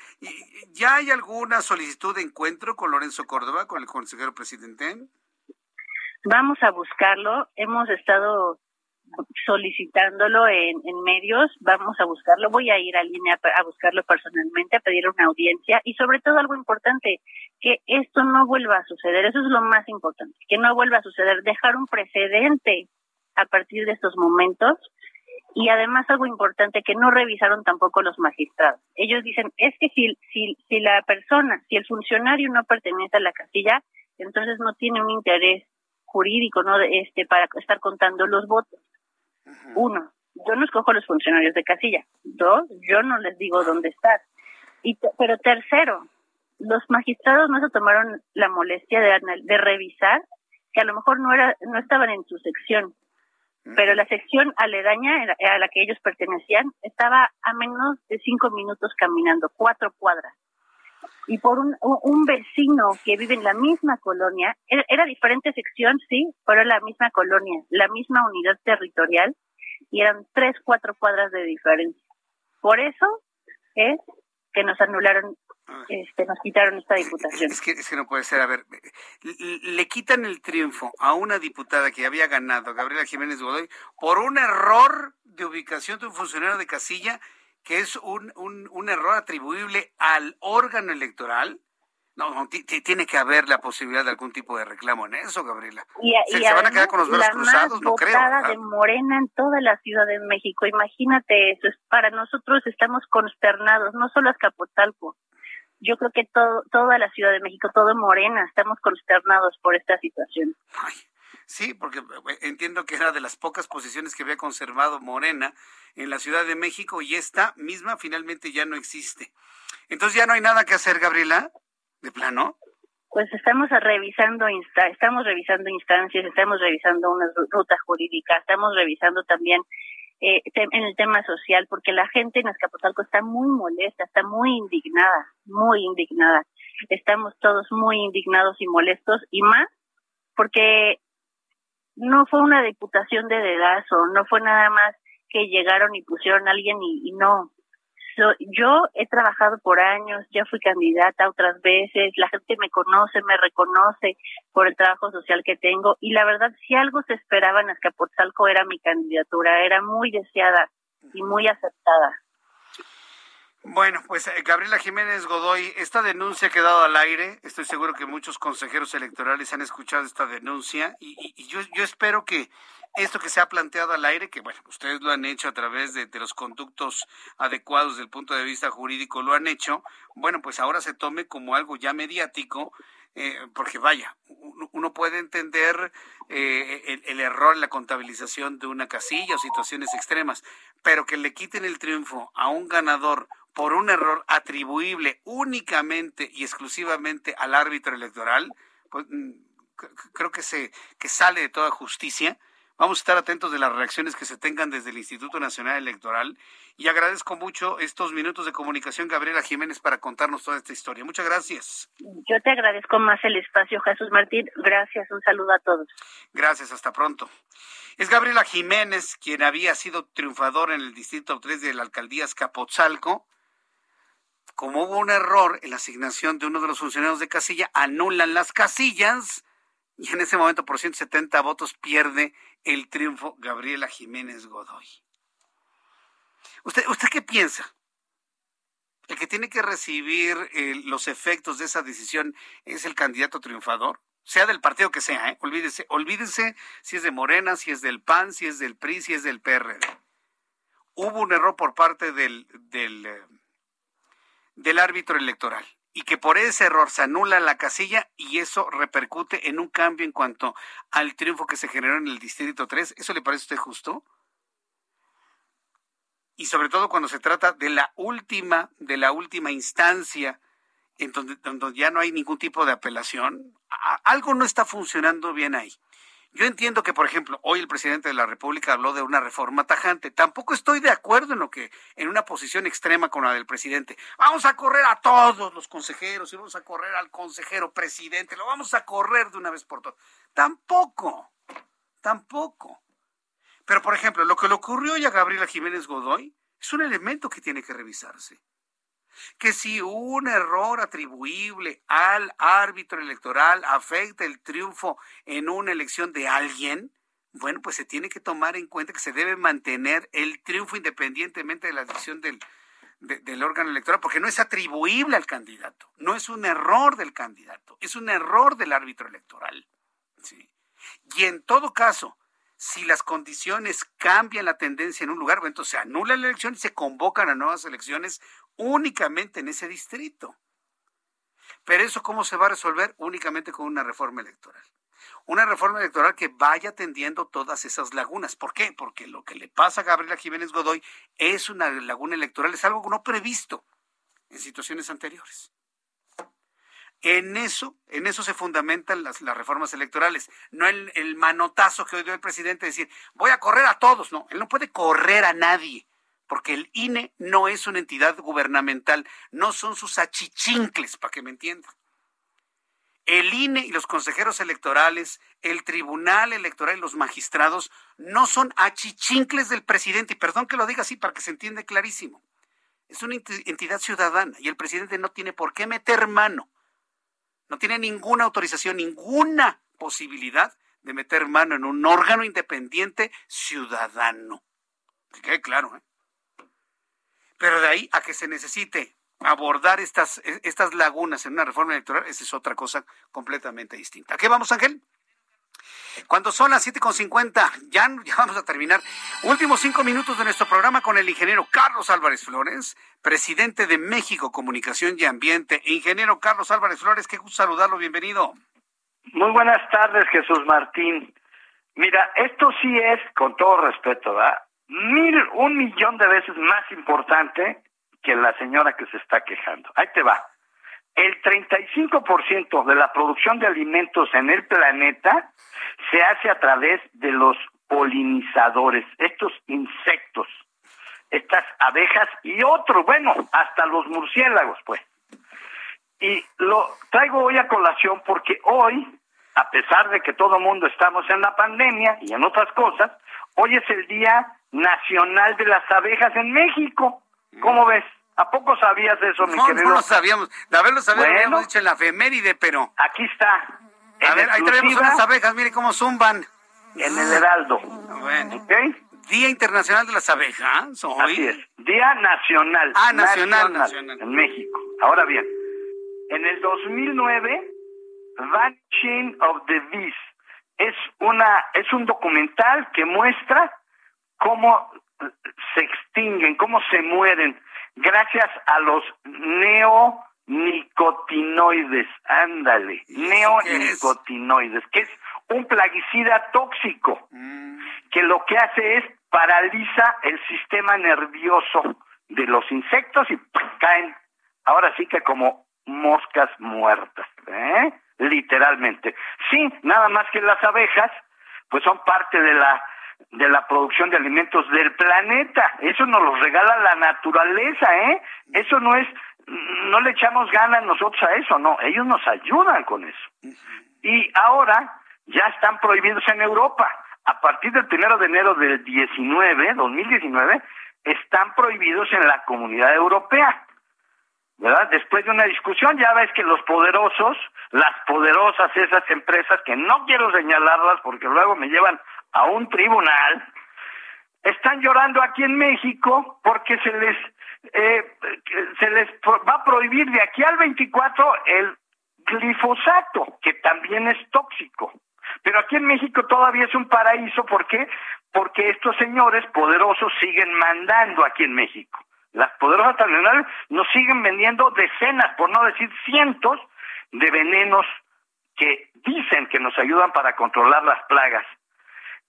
¿Ya hay alguna solicitud de encuentro con Lorenzo Córdoba, con el consejero presidente? Vamos a buscarlo. Hemos estado solicitándolo en, en medios, vamos a buscarlo, voy a ir a línea a buscarlo personalmente, a pedir una audiencia y sobre todo algo importante, que esto no vuelva a suceder, eso es lo más importante, que no vuelva a suceder, dejar un precedente a partir de estos momentos y además algo importante que no revisaron tampoco los magistrados. Ellos dicen, es que si, si, si la persona, si el funcionario no pertenece a la casilla, entonces no tiene un interés jurídico no este para estar contando los votos. Uno, yo no escojo los funcionarios de casilla. Dos, yo no les digo dónde estar. Y pero tercero, los magistrados no se tomaron la molestia de, de revisar que a lo mejor no era no estaban en su sección pero la sección aledaña a la que ellos pertenecían estaba a menos de cinco minutos caminando, cuatro cuadras. Y por un, un vecino que vive en la misma colonia, era, diferente sección, sí, pero la misma colonia, la misma unidad territorial, y eran tres, cuatro cuadras de diferencia. Por eso es que nos anularon este, nos quitaron esta diputación. Es que, es que no puede ser. A ver, le quitan el triunfo a una diputada que había ganado, Gabriela Jiménez Godoy, por un error de ubicación de un funcionario de casilla, que es un, un, un error atribuible al órgano electoral. No, tiene que haber la posibilidad de algún tipo de reclamo en eso, Gabriela. Y, se, van a quedar con los brazos cruzados, no creo. de Morena en toda la Ciudad de México. Imagínate eso. Para nosotros estamos consternados, no solo Azcapotzalco, yo creo que todo, toda la Ciudad de México, todo Morena, estamos consternados por esta situación. sí, porque eh, entiendo que era de las pocas posiciones que había conservado Morena en la Ciudad de México y esta misma finalmente ya no existe. Entonces ya no hay nada que hacer, Gabriela, de plano. Pues estamos revisando estamos revisando instancias, estamos revisando una ruta jurídica, estamos revisando también eh, en el tema social, porque la gente en Azcapotzalco está muy molesta, está muy indignada, muy indignada. Estamos todos muy indignados y molestos, y más porque no fue una diputación de dedazo, no fue nada más que llegaron y pusieron a alguien y no, yo he trabajado por años, ya fui candidata otras veces, la gente me conoce, me reconoce por el trabajo social que tengo y la verdad si algo se esperaba en Azcapotzalco era mi candidatura, era muy deseada y muy aceptada. Bueno, pues eh, Gabriela Jiménez Godoy, esta denuncia ha quedado al aire. Estoy seguro que muchos consejeros electorales han escuchado esta denuncia y, yo, yo espero que esto que se ha planteado al aire, que bueno, ustedes lo han hecho a través de, los conductos adecuados desde el punto de vista jurídico, lo han hecho, bueno, pues ahora se tome como algo ya mediático, eh, porque vaya, uno puede entender eh, el, el, error en la contabilización de una casilla o situaciones extremas, pero que le quiten el triunfo a un ganador por un error atribuible únicamente y exclusivamente al árbitro electoral, pues mm, creo que se que sale de toda justicia Vamos a estar atentos de las reacciones que se tengan desde el Instituto Nacional Electoral y agradezco mucho estos minutos de comunicación, Gabriela Jiménez, para contarnos toda esta historia. Muchas gracias. Yo te agradezco más el espacio, Jesús Martín. Gracias, un saludo a todos. Gracias, hasta pronto. Es Gabriela Jiménez, quien había sido triunfador en el Distrito 3 de la Alcaldía Escapotzalco. Como hubo un error en la asignación de uno de los funcionarios de casilla, anulan las casillas y en ese momento por 170 votos pierde el triunfo Gabriela Jiménez Godoy. ¿Usted, usted qué piensa? ¿El que tiene que recibir eh, los efectos de esa decisión es el candidato triunfador? Sea del partido que sea, ¿eh? olvídese, olvídese si es de Morena, si es del PAN, si es del PRI, si es del PRD. Hubo un error por parte del, del, eh, del árbitro electoral y que por ese error se anula la casilla y eso repercute en un cambio en cuanto al triunfo que se generó en el Distrito 3. ¿Eso le parece a usted justo? Y sobre todo cuando se trata de la última, de la última instancia en donde, donde ya no hay ningún tipo de apelación, algo no está funcionando bien ahí. Yo entiendo que, por ejemplo, hoy el presidente de la República habló de una reforma tajante. Tampoco estoy de acuerdo en lo que, en una posición extrema con la del presidente. Vamos a correr a todos los consejeros y vamos a correr al consejero presidente. Lo vamos a correr de una vez por todas. Tampoco, tampoco. Pero, por ejemplo, lo que le ocurrió hoy a Gabriela Jiménez Godoy es un elemento que tiene que revisarse que si un error atribuible al árbitro electoral afecta el triunfo en una elección de alguien, bueno, pues se tiene que tomar en cuenta que se debe mantener el triunfo independientemente de la decisión del, del órgano electoral, porque no es atribuible al candidato, no es un error del candidato, es un error del árbitro electoral. Y en todo caso, si las condiciones cambian la tendencia en un lugar, bueno, entonces se anula la elección y se convocan a nuevas elecciones únicamente en ese distrito. Pero eso cómo se va a resolver únicamente con una reforma electoral. Una reforma electoral que vaya atendiendo todas esas lagunas. ¿Por qué? Porque lo que le pasa a Gabriela Jiménez Godoy es una laguna electoral, es algo no previsto en situaciones anteriores. En eso, en eso se fundamentan las, reformas electorales, no el, el manotazo que hoy dio el presidente de decir, voy a correr a todos. No, él no puede correr a nadie porque el INE no es una entidad gubernamental, no son sus achichincles, para que me entiendan. El INE y los consejeros electorales, el Tribunal Electoral y los magistrados no son achichincles del presidente, y perdón que lo diga así para que se entienda clarísimo. Es una entidad ciudadana y el presidente no tiene por qué meter mano. No tiene ninguna autorización, ninguna posibilidad de meter mano en un órgano independiente ciudadano. Que quede claro, ¿eh? Pero de ahí a que se necesite abordar estas, estas lagunas en una reforma electoral, esa es otra cosa completamente distinta. ¿A qué vamos, Ángel? Cuando son las 7.50, ya, ya vamos a terminar. Últimos cinco minutos de nuestro programa con el ingeniero Carlos Álvarez Flores, presidente de México Comunicación y Ambiente. Ingeniero Carlos Álvarez Flores, qué gusto saludarlo, bienvenido. Muy buenas tardes, Jesús Martín. Mira, esto sí es, con todo respeto, ¿verdad? Mil, un millón de veces más importante que la señora que se está quejando. Ahí te va. El 35% de la producción de alimentos en el planeta se hace a través de los polinizadores, estos insectos, estas abejas y otros, bueno, hasta los murciélagos, pues. Y lo traigo hoy a colación porque hoy, a pesar de que todo el mundo estamos en la pandemia y en otras cosas, hoy es el día nacional de las abejas en México. ¿Cómo ves? ¿A poco sabías eso, mi querido? No lo sabíamos. De haberlo sabido, lo habíamos dicho en la efeméride, pero... Aquí está. A ver, ahí tenemos unas abejas, mire cómo zumban. En el Heraldo. Bueno. Día Internacional de las Abejas, hoy. Así es. Día Nacional. Ah, nacional, nacional, En México. Ahora bien, en el 2009, Vanishing of the Bees es una es un documental que muestra cómo se extinguen, cómo se mueren gracias a los neonicotinoides. Ándale, neonicotinoides, que es un plaguicida tóxico que lo que hace es paraliza el sistema nervioso de los insectos y caen ahora sí que como moscas muertas, ¿eh? literalmente. Sí, nada más que las abejas, pues son parte de la de la producción de alimentos del planeta. Eso nos lo regala la naturaleza, ¿eh? Eso no es, no le echamos ganas nosotros a eso, no, ellos nos ayudan con eso. Y ahora ya están prohibidos en Europa. A partir del primero de enero del 19, 2019, están prohibidos en la comunidad europea. ¿verdad? Después de una discusión, ya ves que los poderosos, las poderosas, esas empresas que no quiero señalarlas porque luego me llevan a un tribunal, están llorando aquí en México porque se les eh, se les va a prohibir de aquí al 24 el glifosato, que también es tóxico. Pero aquí en México todavía es un paraíso, ¿por qué? Porque estos señores poderosos siguen mandando aquí en México. Las poderosas transnacionales nos siguen vendiendo decenas, por no decir cientos, de venenos que dicen que nos ayudan para controlar las plagas.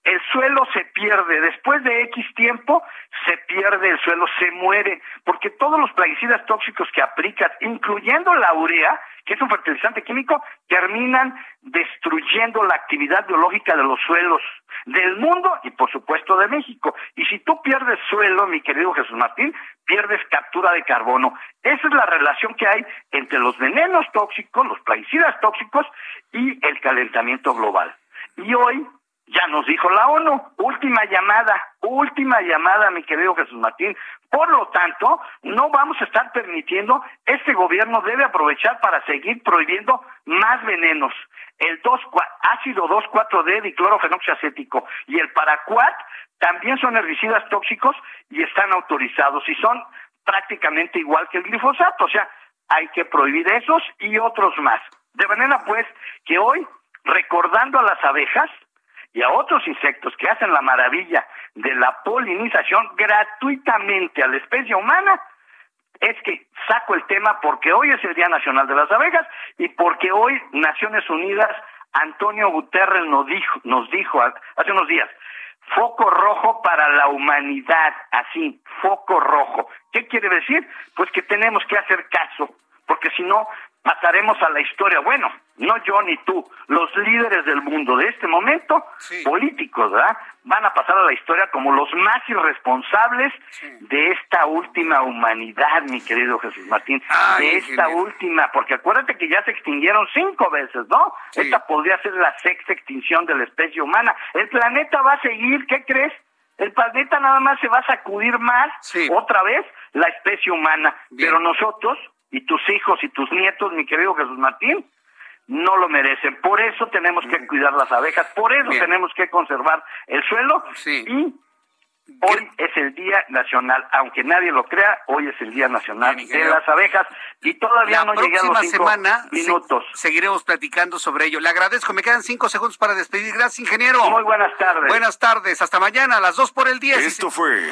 El suelo se pierde, después de X tiempo se pierde el suelo, se muere, porque todos los plaguicidas tóxicos que aplicas, incluyendo la urea, que es un fertilizante químico, terminan destruyendo la actividad biológica de los suelos del mundo y por supuesto de México. Y si tú pierdes suelo, mi querido Jesús Martín, pierdes captura de carbono. Esa es la relación que hay entre los venenos tóxicos, los plaguicidas tóxicos y el calentamiento global. Y hoy ya nos dijo la ONU, última llamada, última llamada, mi querido Jesús Martín. Por lo tanto, no vamos a estar permitiendo, este gobierno debe aprovechar para seguir prohibiendo más venenos. El 2, ácido 2,4-D diclorofenoxiacético y el paraquat también son herbicidas tóxicos y están autorizados y son prácticamente igual que el glifosato. O sea, hay que prohibir esos y otros más. De manera pues que hoy, recordando a las abejas, y a otros insectos que hacen la maravilla de la polinización gratuitamente a la especie humana, es que saco el tema porque hoy es el Día Nacional de las Abejas y porque hoy Naciones Unidas, Antonio Guterres nos dijo, nos dijo hace unos días, foco rojo para la humanidad, así, foco rojo. ¿Qué quiere decir? Pues que tenemos que hacer caso, porque si no, pasaremos a la historia. Bueno, no yo ni tú, los líderes del mundo de este momento, políticos, ¿verdad? Van a pasar a la historia como los más irresponsables de esta última humanidad, mi querido Jesús Martín. de esta última, porque acuérdate que ya se extinguieron cinco veces, ¿no? Esta podría ser la sexta extinción de la especie humana. El planeta va a seguir, ¿qué crees? El planeta nada más se va a sacudir más, otra vez, la especie humana. Pero nosotros, y tus hijos y tus nietos, mi querido Jesús Martín, no lo merecen. Por eso tenemos que cuidar las abejas, por eso tenemos que conservar el suelo y Hoy es el Día Nacional, aunque nadie lo crea, hoy es el Día Nacional de las abejas y todavía no llegué a los cinco semana minutos. seguiremos platicando sobre ello. Le agradezco, me quedan cinco segundos para despedir. Gracias, ingeniero. Muy buenas tardes. Buenas tardes, hasta mañana a las dos por el día. Esto fue